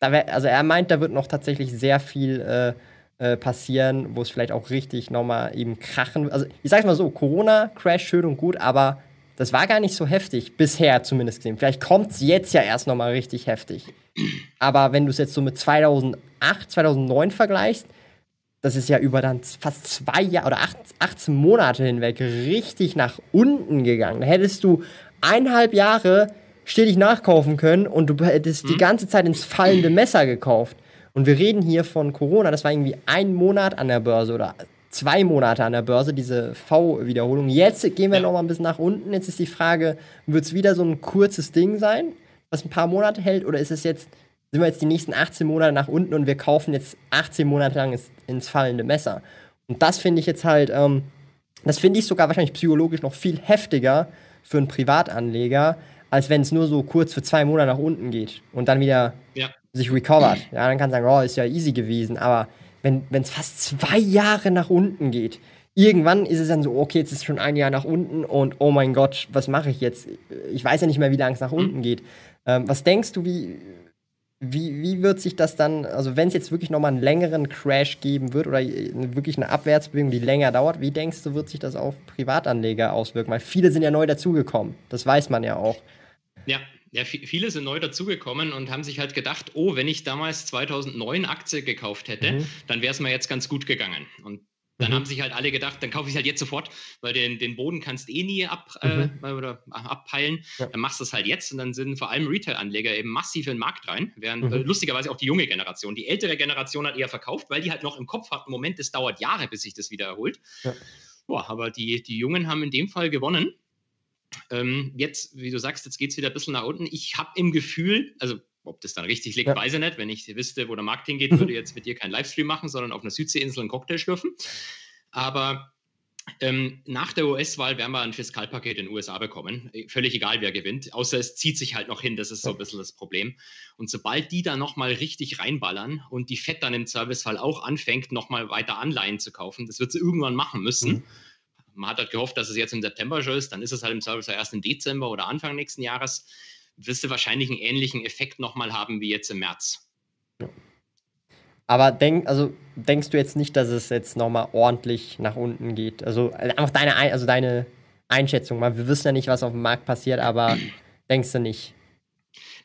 wär, also er meint, da wird noch tatsächlich sehr viel äh, äh, passieren, wo es vielleicht auch richtig nochmal eben krachen. Also ich sag's mal so, Corona-Crash schön und gut, aber das war gar nicht so heftig, bisher zumindest gesehen. Vielleicht kommt es jetzt ja erst nochmal richtig heftig. Aber wenn du es jetzt so mit 2008, 2009 vergleichst, das ist ja über dann fast zwei Jahre oder 18 Monate hinweg richtig nach unten gegangen. Da hättest du eineinhalb Jahre stetig nachkaufen können und du hättest mhm. die ganze Zeit ins fallende Messer gekauft. Und wir reden hier von Corona, das war irgendwie ein Monat an der Börse oder zwei Monate an der Börse, diese V-Wiederholung. Jetzt gehen wir ja. noch mal ein bisschen nach unten. Jetzt ist die Frage, wird es wieder so ein kurzes Ding sein, was ein paar Monate hält? Oder ist es jetzt, sind wir jetzt die nächsten 18 Monate nach unten und wir kaufen jetzt 18 Monate lang ins, ins fallende Messer? Und das finde ich jetzt halt, ähm, das finde ich sogar wahrscheinlich psychologisch noch viel heftiger für einen Privatanleger, als wenn es nur so kurz für zwei Monate nach unten geht und dann wieder ja. sich recovert. Ja, dann kann man sagen, oh, ist ja easy gewesen. Aber wenn es fast zwei Jahre nach unten geht, irgendwann ist es dann so, okay, jetzt ist schon ein Jahr nach unten und oh mein Gott, was mache ich jetzt? Ich weiß ja nicht mehr, wie lange es nach unten geht. Ähm, was denkst du, wie, wie, wie wird sich das dann, also wenn es jetzt wirklich nochmal einen längeren Crash geben wird oder wirklich eine Abwärtsbewegung, die länger dauert, wie denkst du, wird sich das auf Privatanleger auswirken? Weil viele sind ja neu dazugekommen, das weiß man ja auch. Ja, ja, viele sind neu dazugekommen und haben sich halt gedacht, oh, wenn ich damals 2009 Aktie gekauft hätte, mhm. dann wäre es mir jetzt ganz gut gegangen. Und dann mhm. haben sich halt alle gedacht, dann kaufe ich halt jetzt sofort, weil den, den Boden kannst eh nie ab, äh, mhm. äh, oder abpeilen. Ja. Dann machst du es halt jetzt und dann sind vor allem Retail-Anleger eben massiv in den Markt rein, während äh, mhm. lustigerweise auch die junge Generation. Die ältere Generation hat eher verkauft, weil die halt noch im Kopf hat, Moment, es dauert Jahre, bis sich das wieder erholt. Ja. Boah, aber die, die Jungen haben in dem Fall gewonnen. Ähm, jetzt, wie du sagst, jetzt geht es wieder ein bisschen nach unten. Ich habe im Gefühl, also ob das dann richtig liegt, ja. weiß ich nicht. Wenn ich wüsste, wo der Markt hingeht, würde ich jetzt mit dir keinen Livestream machen, sondern auf einer Südseeinsel einen Cocktail schlürfen. Aber ähm, nach der US-Wahl werden wir ein Fiskalpaket in den USA bekommen. Völlig egal, wer gewinnt. Außer es zieht sich halt noch hin. Das ist so ein bisschen das Problem. Und sobald die da nochmal richtig reinballern und die FED dann im Servicefall auch anfängt, nochmal weiter Anleihen zu kaufen, das wird sie irgendwann machen müssen. Mhm. Man hat halt gehofft, dass es jetzt im September schon ist. Dann ist es halt im Servicefall erst im Dezember oder Anfang nächsten Jahres wirst du wahrscheinlich einen ähnlichen Effekt nochmal haben wie jetzt im März. Ja. Aber denk, also denkst du jetzt nicht, dass es jetzt nochmal ordentlich nach unten geht? Also einfach deine, also deine Einschätzung. Wir wissen ja nicht, was auf dem Markt passiert, aber (clears throat) denkst du nicht?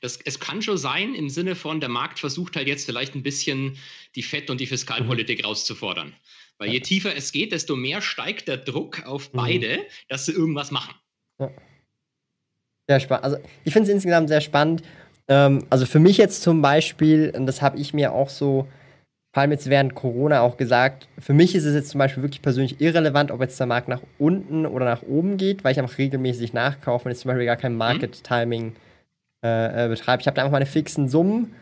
Das, es kann schon sein, im Sinne von, der Markt versucht halt jetzt vielleicht ein bisschen die FED und die Fiskalpolitik mhm. rauszufordern. Weil je tiefer es geht, desto mehr steigt der Druck auf mhm. beide, mhm. dass sie irgendwas machen. Ja. Sehr spannend. Also ich finde es insgesamt sehr spannend. Ähm, also für mich jetzt zum Beispiel, und das habe ich mir auch so, vor allem jetzt während Corona auch gesagt, für mich ist es jetzt zum Beispiel wirklich persönlich irrelevant, ob jetzt der Markt nach unten oder nach oben geht, weil ich einfach regelmäßig nachkaufe und jetzt zum Beispiel gar kein mhm. Market-Timing äh, äh, betreibe. Ich habe da einfach meine fixen Summen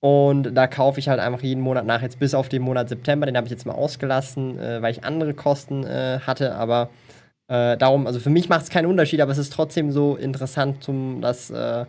und da kaufe ich halt einfach jeden Monat nach, jetzt bis auf den Monat September, den habe ich jetzt mal ausgelassen, äh, weil ich andere Kosten äh, hatte, aber äh, darum, also für mich macht es keinen Unterschied, aber es ist trotzdem so interessant, um das äh,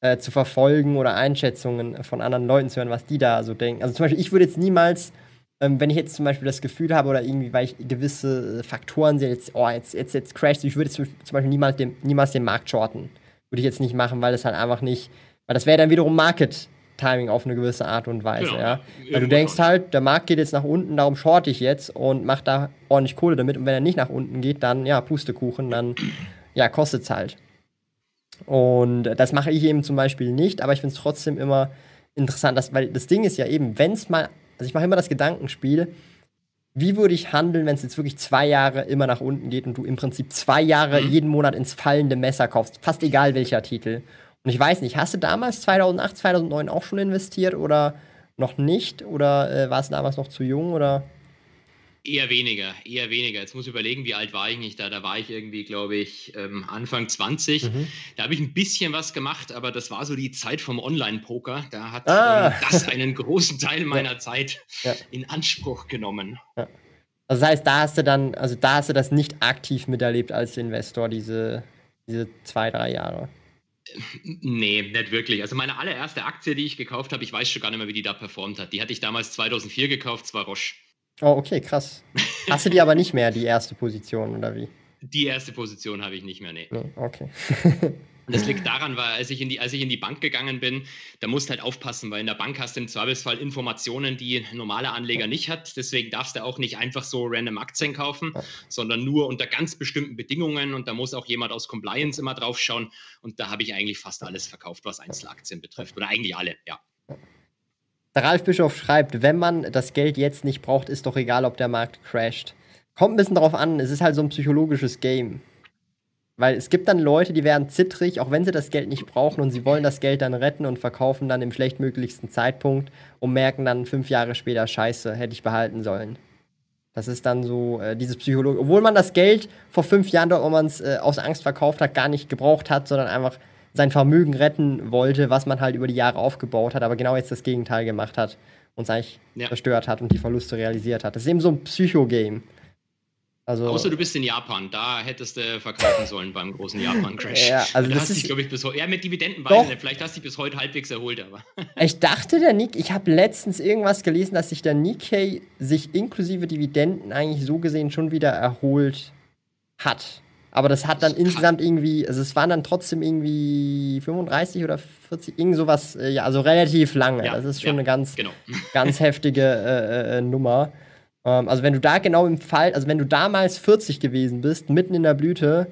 äh, zu verfolgen oder Einschätzungen von anderen Leuten zu hören, was die da so denken. Also zum Beispiel, ich würde jetzt niemals, ähm, wenn ich jetzt zum Beispiel das Gefühl habe oder irgendwie, weil ich gewisse Faktoren sehe, jetzt, oh, jetzt, jetzt, jetzt crasht, ich würde zum Beispiel niemals, dem, niemals den Markt shorten. Würde ich jetzt nicht machen, weil das halt einfach nicht, weil das wäre dann wiederum Market Timing auf eine gewisse Art und Weise, genau. ja. Weil du denkst halt, der Markt geht jetzt nach unten, darum short ich jetzt und mach da ordentlich Kohle damit. Und wenn er nicht nach unten geht, dann, ja, Pustekuchen, dann, ja, kostet es halt. Und das mache ich eben zum Beispiel nicht, aber ich finde es trotzdem immer interessant, dass, weil das Ding ist ja eben, wenn es mal, also ich mache immer das Gedankenspiel, wie würde ich handeln, wenn es jetzt wirklich zwei Jahre immer nach unten geht und du im Prinzip zwei Jahre mhm. jeden Monat ins fallende Messer kaufst, fast egal welcher Titel. Und ich weiß nicht, hast du damals 2008, 2009 auch schon investiert oder noch nicht? Oder äh, warst du damals noch zu jung oder? Eher weniger, eher weniger. Jetzt muss ich überlegen, wie alt war ich nicht da? Da war ich irgendwie, glaube ich, ähm, Anfang 20. Mhm. Da habe ich ein bisschen was gemacht, aber das war so die Zeit vom Online-Poker. Da hat ah. ähm, das einen großen Teil (laughs) meiner ja. Zeit ja. in Anspruch genommen. Ja. Also das heißt, da hast du dann, also da hast du das nicht aktiv miterlebt als Investor, diese, diese zwei, drei Jahre. Nee, nicht wirklich. Also meine allererste Aktie, die ich gekauft habe, ich weiß schon gar nicht mehr, wie die da performt hat. Die hatte ich damals 2004 gekauft, zwar Roche. Oh, okay, krass. Hast du die aber nicht mehr, die erste Position, oder wie? Die erste Position habe ich nicht mehr, nee. nee okay. (laughs) Das liegt (clears throat) daran, weil als ich, in die, als ich in die Bank gegangen bin, da musst du halt aufpassen, weil in der Bank hast du im Zweifelsfall Informationen, die ein normaler Anleger nicht hat. Deswegen darfst du auch nicht einfach so random Aktien kaufen, sondern nur unter ganz bestimmten Bedingungen. Und da muss auch jemand aus Compliance immer drauf schauen. Und da habe ich eigentlich fast alles verkauft, was Einzelaktien betrifft. Oder eigentlich alle, ja. Der Ralf Bischof schreibt, wenn man das Geld jetzt nicht braucht, ist doch egal, ob der Markt crasht. Kommt ein bisschen drauf an, es ist halt so ein psychologisches Game. Weil es gibt dann Leute, die werden zittrig, auch wenn sie das Geld nicht brauchen und sie wollen das Geld dann retten und verkaufen dann im schlechtmöglichsten Zeitpunkt und merken dann fünf Jahre später, scheiße, hätte ich behalten sollen. Das ist dann so äh, dieses Psychologie. Obwohl man das Geld vor fünf Jahren dort, wo man es äh, aus Angst verkauft hat, gar nicht gebraucht hat, sondern einfach sein Vermögen retten wollte, was man halt über die Jahre aufgebaut hat, aber genau jetzt das Gegenteil gemacht hat und es eigentlich ja. zerstört hat und die Verluste realisiert hat. Das ist eben so ein Psycho-Game. Also, Außer du bist in Japan, da hättest du verkaufen sollen beim großen Japan-Crash. Ja, also das ist, glaube ich, bis heute. Ja, mit Dividenden nicht, vielleicht hast du dich bis heute halbwegs erholt, aber. (laughs) ich dachte, der Nick, ich habe letztens irgendwas gelesen, dass sich der Nikkei sich inklusive Dividenden eigentlich so gesehen schon wieder erholt hat. Aber das hat dann das insgesamt irgendwie, also es waren dann trotzdem irgendwie 35 oder 40, irgend sowas, äh, ja, also relativ lange. Ja, das ist schon ja, eine ganz, genau. ganz (laughs) heftige äh, äh, äh Nummer. Ähm, also wenn du da genau im Fall, also wenn du damals 40 gewesen bist, mitten in der Blüte,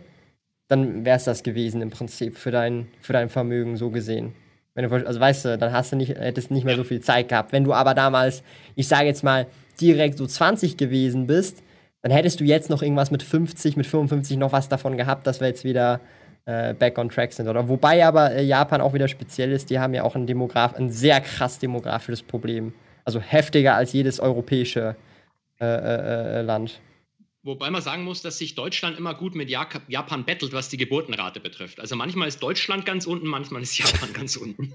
dann wäre es das gewesen im Prinzip für dein, für dein Vermögen so gesehen. Wenn du, also weißt du, dann hast du nicht, hättest nicht mehr so viel Zeit gehabt. Wenn du aber damals, ich sage jetzt mal, direkt so 20 gewesen bist, dann hättest du jetzt noch irgendwas mit 50, mit 55 noch was davon gehabt, dass wir jetzt wieder äh, back on track sind. Oder wobei aber äh, Japan auch wieder speziell ist, die haben ja auch ein Demograf, ein sehr krass demografisches Problem. Also heftiger als jedes europäische äh, äh, äh, Land. Wobei man sagen muss, dass sich Deutschland immer gut mit Japan bettelt, was die Geburtenrate betrifft. Also manchmal ist Deutschland ganz unten, manchmal ist Japan (laughs) ganz unten.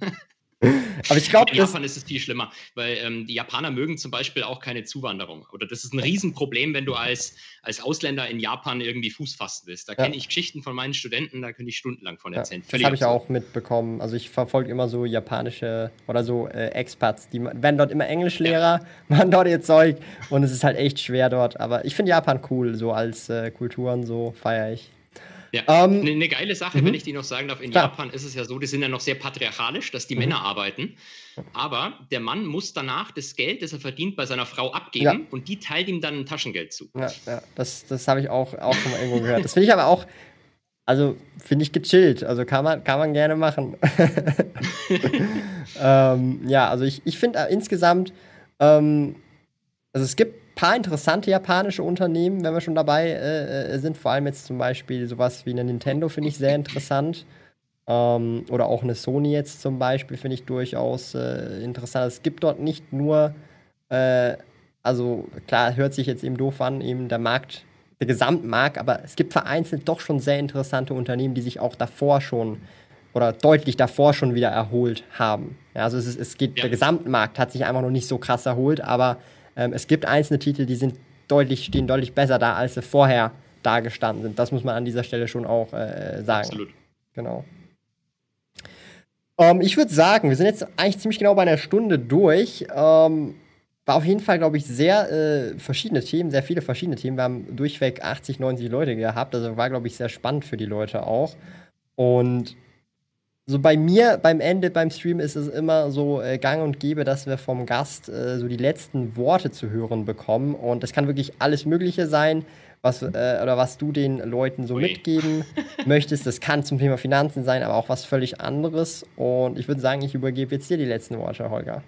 Aber ich glaube, in Japan ist es viel schlimmer, weil ähm, die Japaner mögen zum Beispiel auch keine Zuwanderung. Oder das ist ein Riesenproblem, wenn du als, als Ausländer in Japan irgendwie Fuß fassen willst. Da ja. kenne ich Geschichten von meinen Studenten, da könnte ich stundenlang von erzählen. Ja, das habe ich auch mitbekommen. Also ich verfolge immer so japanische oder so äh, Expats, die werden dort immer Englischlehrer, ja. (laughs) machen dort ihr Zeug und es ist halt echt schwer dort. Aber ich finde Japan cool, so als äh, Kulturen, so feiere ich. Ja, eine ähm, ne geile Sache, wenn mhm. ich die noch sagen darf, in klar. Japan ist es ja so, die sind ja noch sehr patriarchalisch, dass die mhm. Männer arbeiten. Aber der Mann muss danach das Geld, das er verdient, bei seiner Frau abgeben ja. und die teilt ihm dann ein Taschengeld zu. Ja, ja das, das habe ich auch, auch schon mal irgendwo gehört. Das finde ich aber auch, also finde ich gechillt. Also kann man, kann man gerne machen. (laughs) (laughs) ähm, ja, also ich, ich finde insgesamt, ähm, also es gibt paar interessante japanische Unternehmen, wenn wir schon dabei äh, äh, sind. Vor allem jetzt zum Beispiel sowas wie eine Nintendo finde ich sehr interessant. Ähm, oder auch eine Sony jetzt zum Beispiel finde ich durchaus äh, interessant. Es gibt dort nicht nur, äh, also klar, hört sich jetzt eben doof an, eben der Markt, der Gesamtmarkt, aber es gibt vereinzelt doch schon sehr interessante Unternehmen, die sich auch davor schon oder deutlich davor schon wieder erholt haben. Ja, also es, ist, es geht, ja. der Gesamtmarkt hat sich einfach noch nicht so krass erholt, aber ähm, es gibt einzelne Titel, die sind deutlich, stehen deutlich besser da, als sie vorher da gestanden sind. Das muss man an dieser Stelle schon auch äh, sagen. Absolut. Genau. Ähm, ich würde sagen, wir sind jetzt eigentlich ziemlich genau bei einer Stunde durch. Ähm, war auf jeden Fall, glaube ich, sehr äh, verschiedene Themen, sehr viele verschiedene Themen. Wir haben durchweg 80, 90 Leute gehabt. Also war, glaube ich, sehr spannend für die Leute auch. Und so bei mir beim Ende beim Stream ist es immer so äh, gang und gäbe, dass wir vom Gast äh, so die letzten Worte zu hören bekommen. Und das kann wirklich alles Mögliche sein, was, äh, oder was du den Leuten so Ui. mitgeben (laughs) möchtest. Das kann zum Thema Finanzen sein, aber auch was völlig anderes. Und ich würde sagen, ich übergebe jetzt dir die letzten Worte, Holger.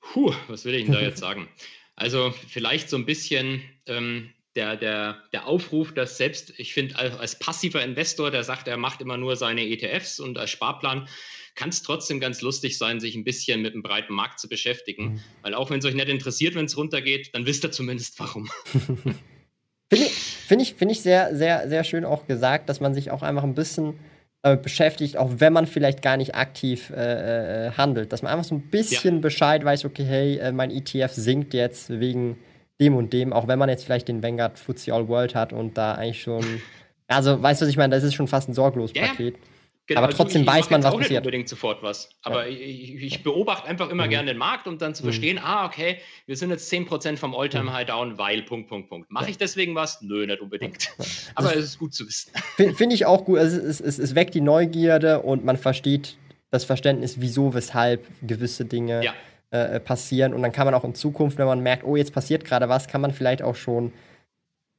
Puh, was will ich denn da jetzt sagen? Also vielleicht so ein bisschen ähm, der, der, der Aufruf, dass selbst, ich finde, als passiver Investor, der sagt, er macht immer nur seine ETFs und als Sparplan, kann es trotzdem ganz lustig sein, sich ein bisschen mit dem breiten Markt zu beschäftigen. Mhm. Weil auch wenn es euch nicht interessiert, wenn es runtergeht, dann wisst ihr zumindest warum. (laughs) Finde ich, find ich, find ich sehr, sehr, sehr schön auch gesagt, dass man sich auch einfach ein bisschen äh, beschäftigt, auch wenn man vielleicht gar nicht aktiv äh, äh handelt. Dass man einfach so ein bisschen ja. Bescheid weiß, okay, hey, äh, mein ETF sinkt jetzt wegen dem und dem, auch wenn man jetzt vielleicht den Vanguard FTSE All World hat und da eigentlich schon, (laughs) also weißt du, was ich meine, das ist schon fast ein sorglos Paket. Ja, Genau, aber also trotzdem also ich, weiß man, was auch passiert. Nicht unbedingt sofort was. Aber ja. ich, ich, beobachte einfach immer mhm. gerne den Markt, um dann zu mhm. verstehen, mhm. ah, okay, wir sind jetzt 10% vom Alltime mhm. High down, weil, Punkt, Punkt, Punkt. Mache ja. ich deswegen was? Nö, nicht unbedingt. Ja. (laughs) Aber es ist gut zu wissen. (laughs) Finde ich auch gut. Also es, es, es, weckt die Neugierde und man versteht das Verständnis, wieso, weshalb gewisse Dinge äh, passieren. Und dann kann man auch in Zukunft, wenn man merkt, oh, jetzt passiert gerade was, kann man vielleicht auch schon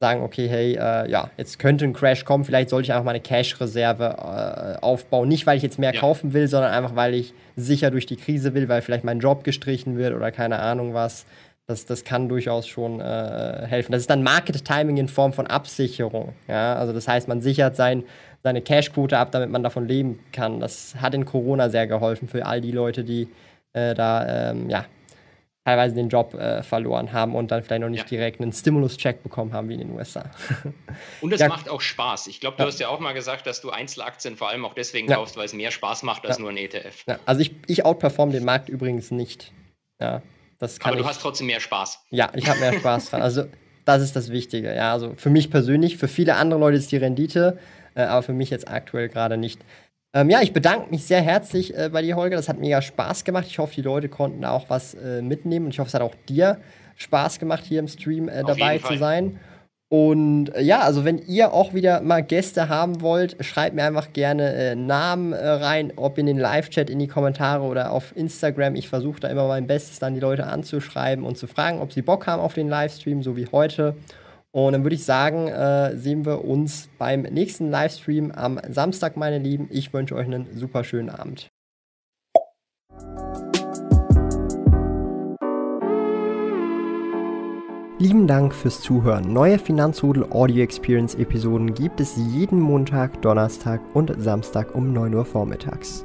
sagen, okay, hey, äh, ja, jetzt könnte ein Crash kommen, vielleicht sollte ich einfach meine Cash-Reserve äh, aufbauen. Nicht, weil ich jetzt mehr ja. kaufen will, sondern einfach, weil ich sicher durch die Krise will, weil vielleicht mein Job gestrichen wird oder keine Ahnung was. Das, das kann durchaus schon äh, helfen. Das ist dann Market Timing in Form von Absicherung. Ja? Also das heißt, man sichert sein, seine Cash-Quote ab, damit man davon leben kann. Das hat in Corona sehr geholfen für all die Leute, die äh, da ähm, ja, teilweise den Job äh, verloren haben und dann vielleicht noch nicht ja. direkt einen Stimulus-Check bekommen haben wie in den USA. (laughs) und es ja. macht auch Spaß. Ich glaube, du ja. hast ja auch mal gesagt, dass du Einzelaktien vor allem auch deswegen kaufst, weil es mehr Spaß macht als nur ein ETF. Also ich, ich outperform den Markt übrigens nicht. Ja, das kann Aber du ich, hast trotzdem mehr Spaß. Ja, ich habe mehr Spaß dran. Also das ist das Wichtige. Ja, also für mich persönlich, für viele andere Leute ist die Rendite, äh, aber für mich jetzt aktuell gerade nicht. Ähm, ja, ich bedanke mich sehr herzlich äh, bei dir, Holger. Das hat mega Spaß gemacht. Ich hoffe, die Leute konnten da auch was äh, mitnehmen. Und ich hoffe, es hat auch dir Spaß gemacht, hier im Stream äh, dabei zu sein. Und äh, ja, also wenn ihr auch wieder mal Gäste haben wollt, schreibt mir einfach gerne äh, Namen äh, rein, ob in den Live-Chat, in die Kommentare oder auf Instagram. Ich versuche da immer mein Bestes, dann die Leute anzuschreiben und zu fragen, ob sie Bock haben auf den Livestream, so wie heute. Und dann würde ich sagen, äh, sehen wir uns beim nächsten Livestream am Samstag, meine Lieben. Ich wünsche euch einen super schönen Abend. Lieben Dank fürs Zuhören. Neue Finanzrudel Audio Experience Episoden gibt es jeden Montag, Donnerstag und Samstag um 9 Uhr vormittags.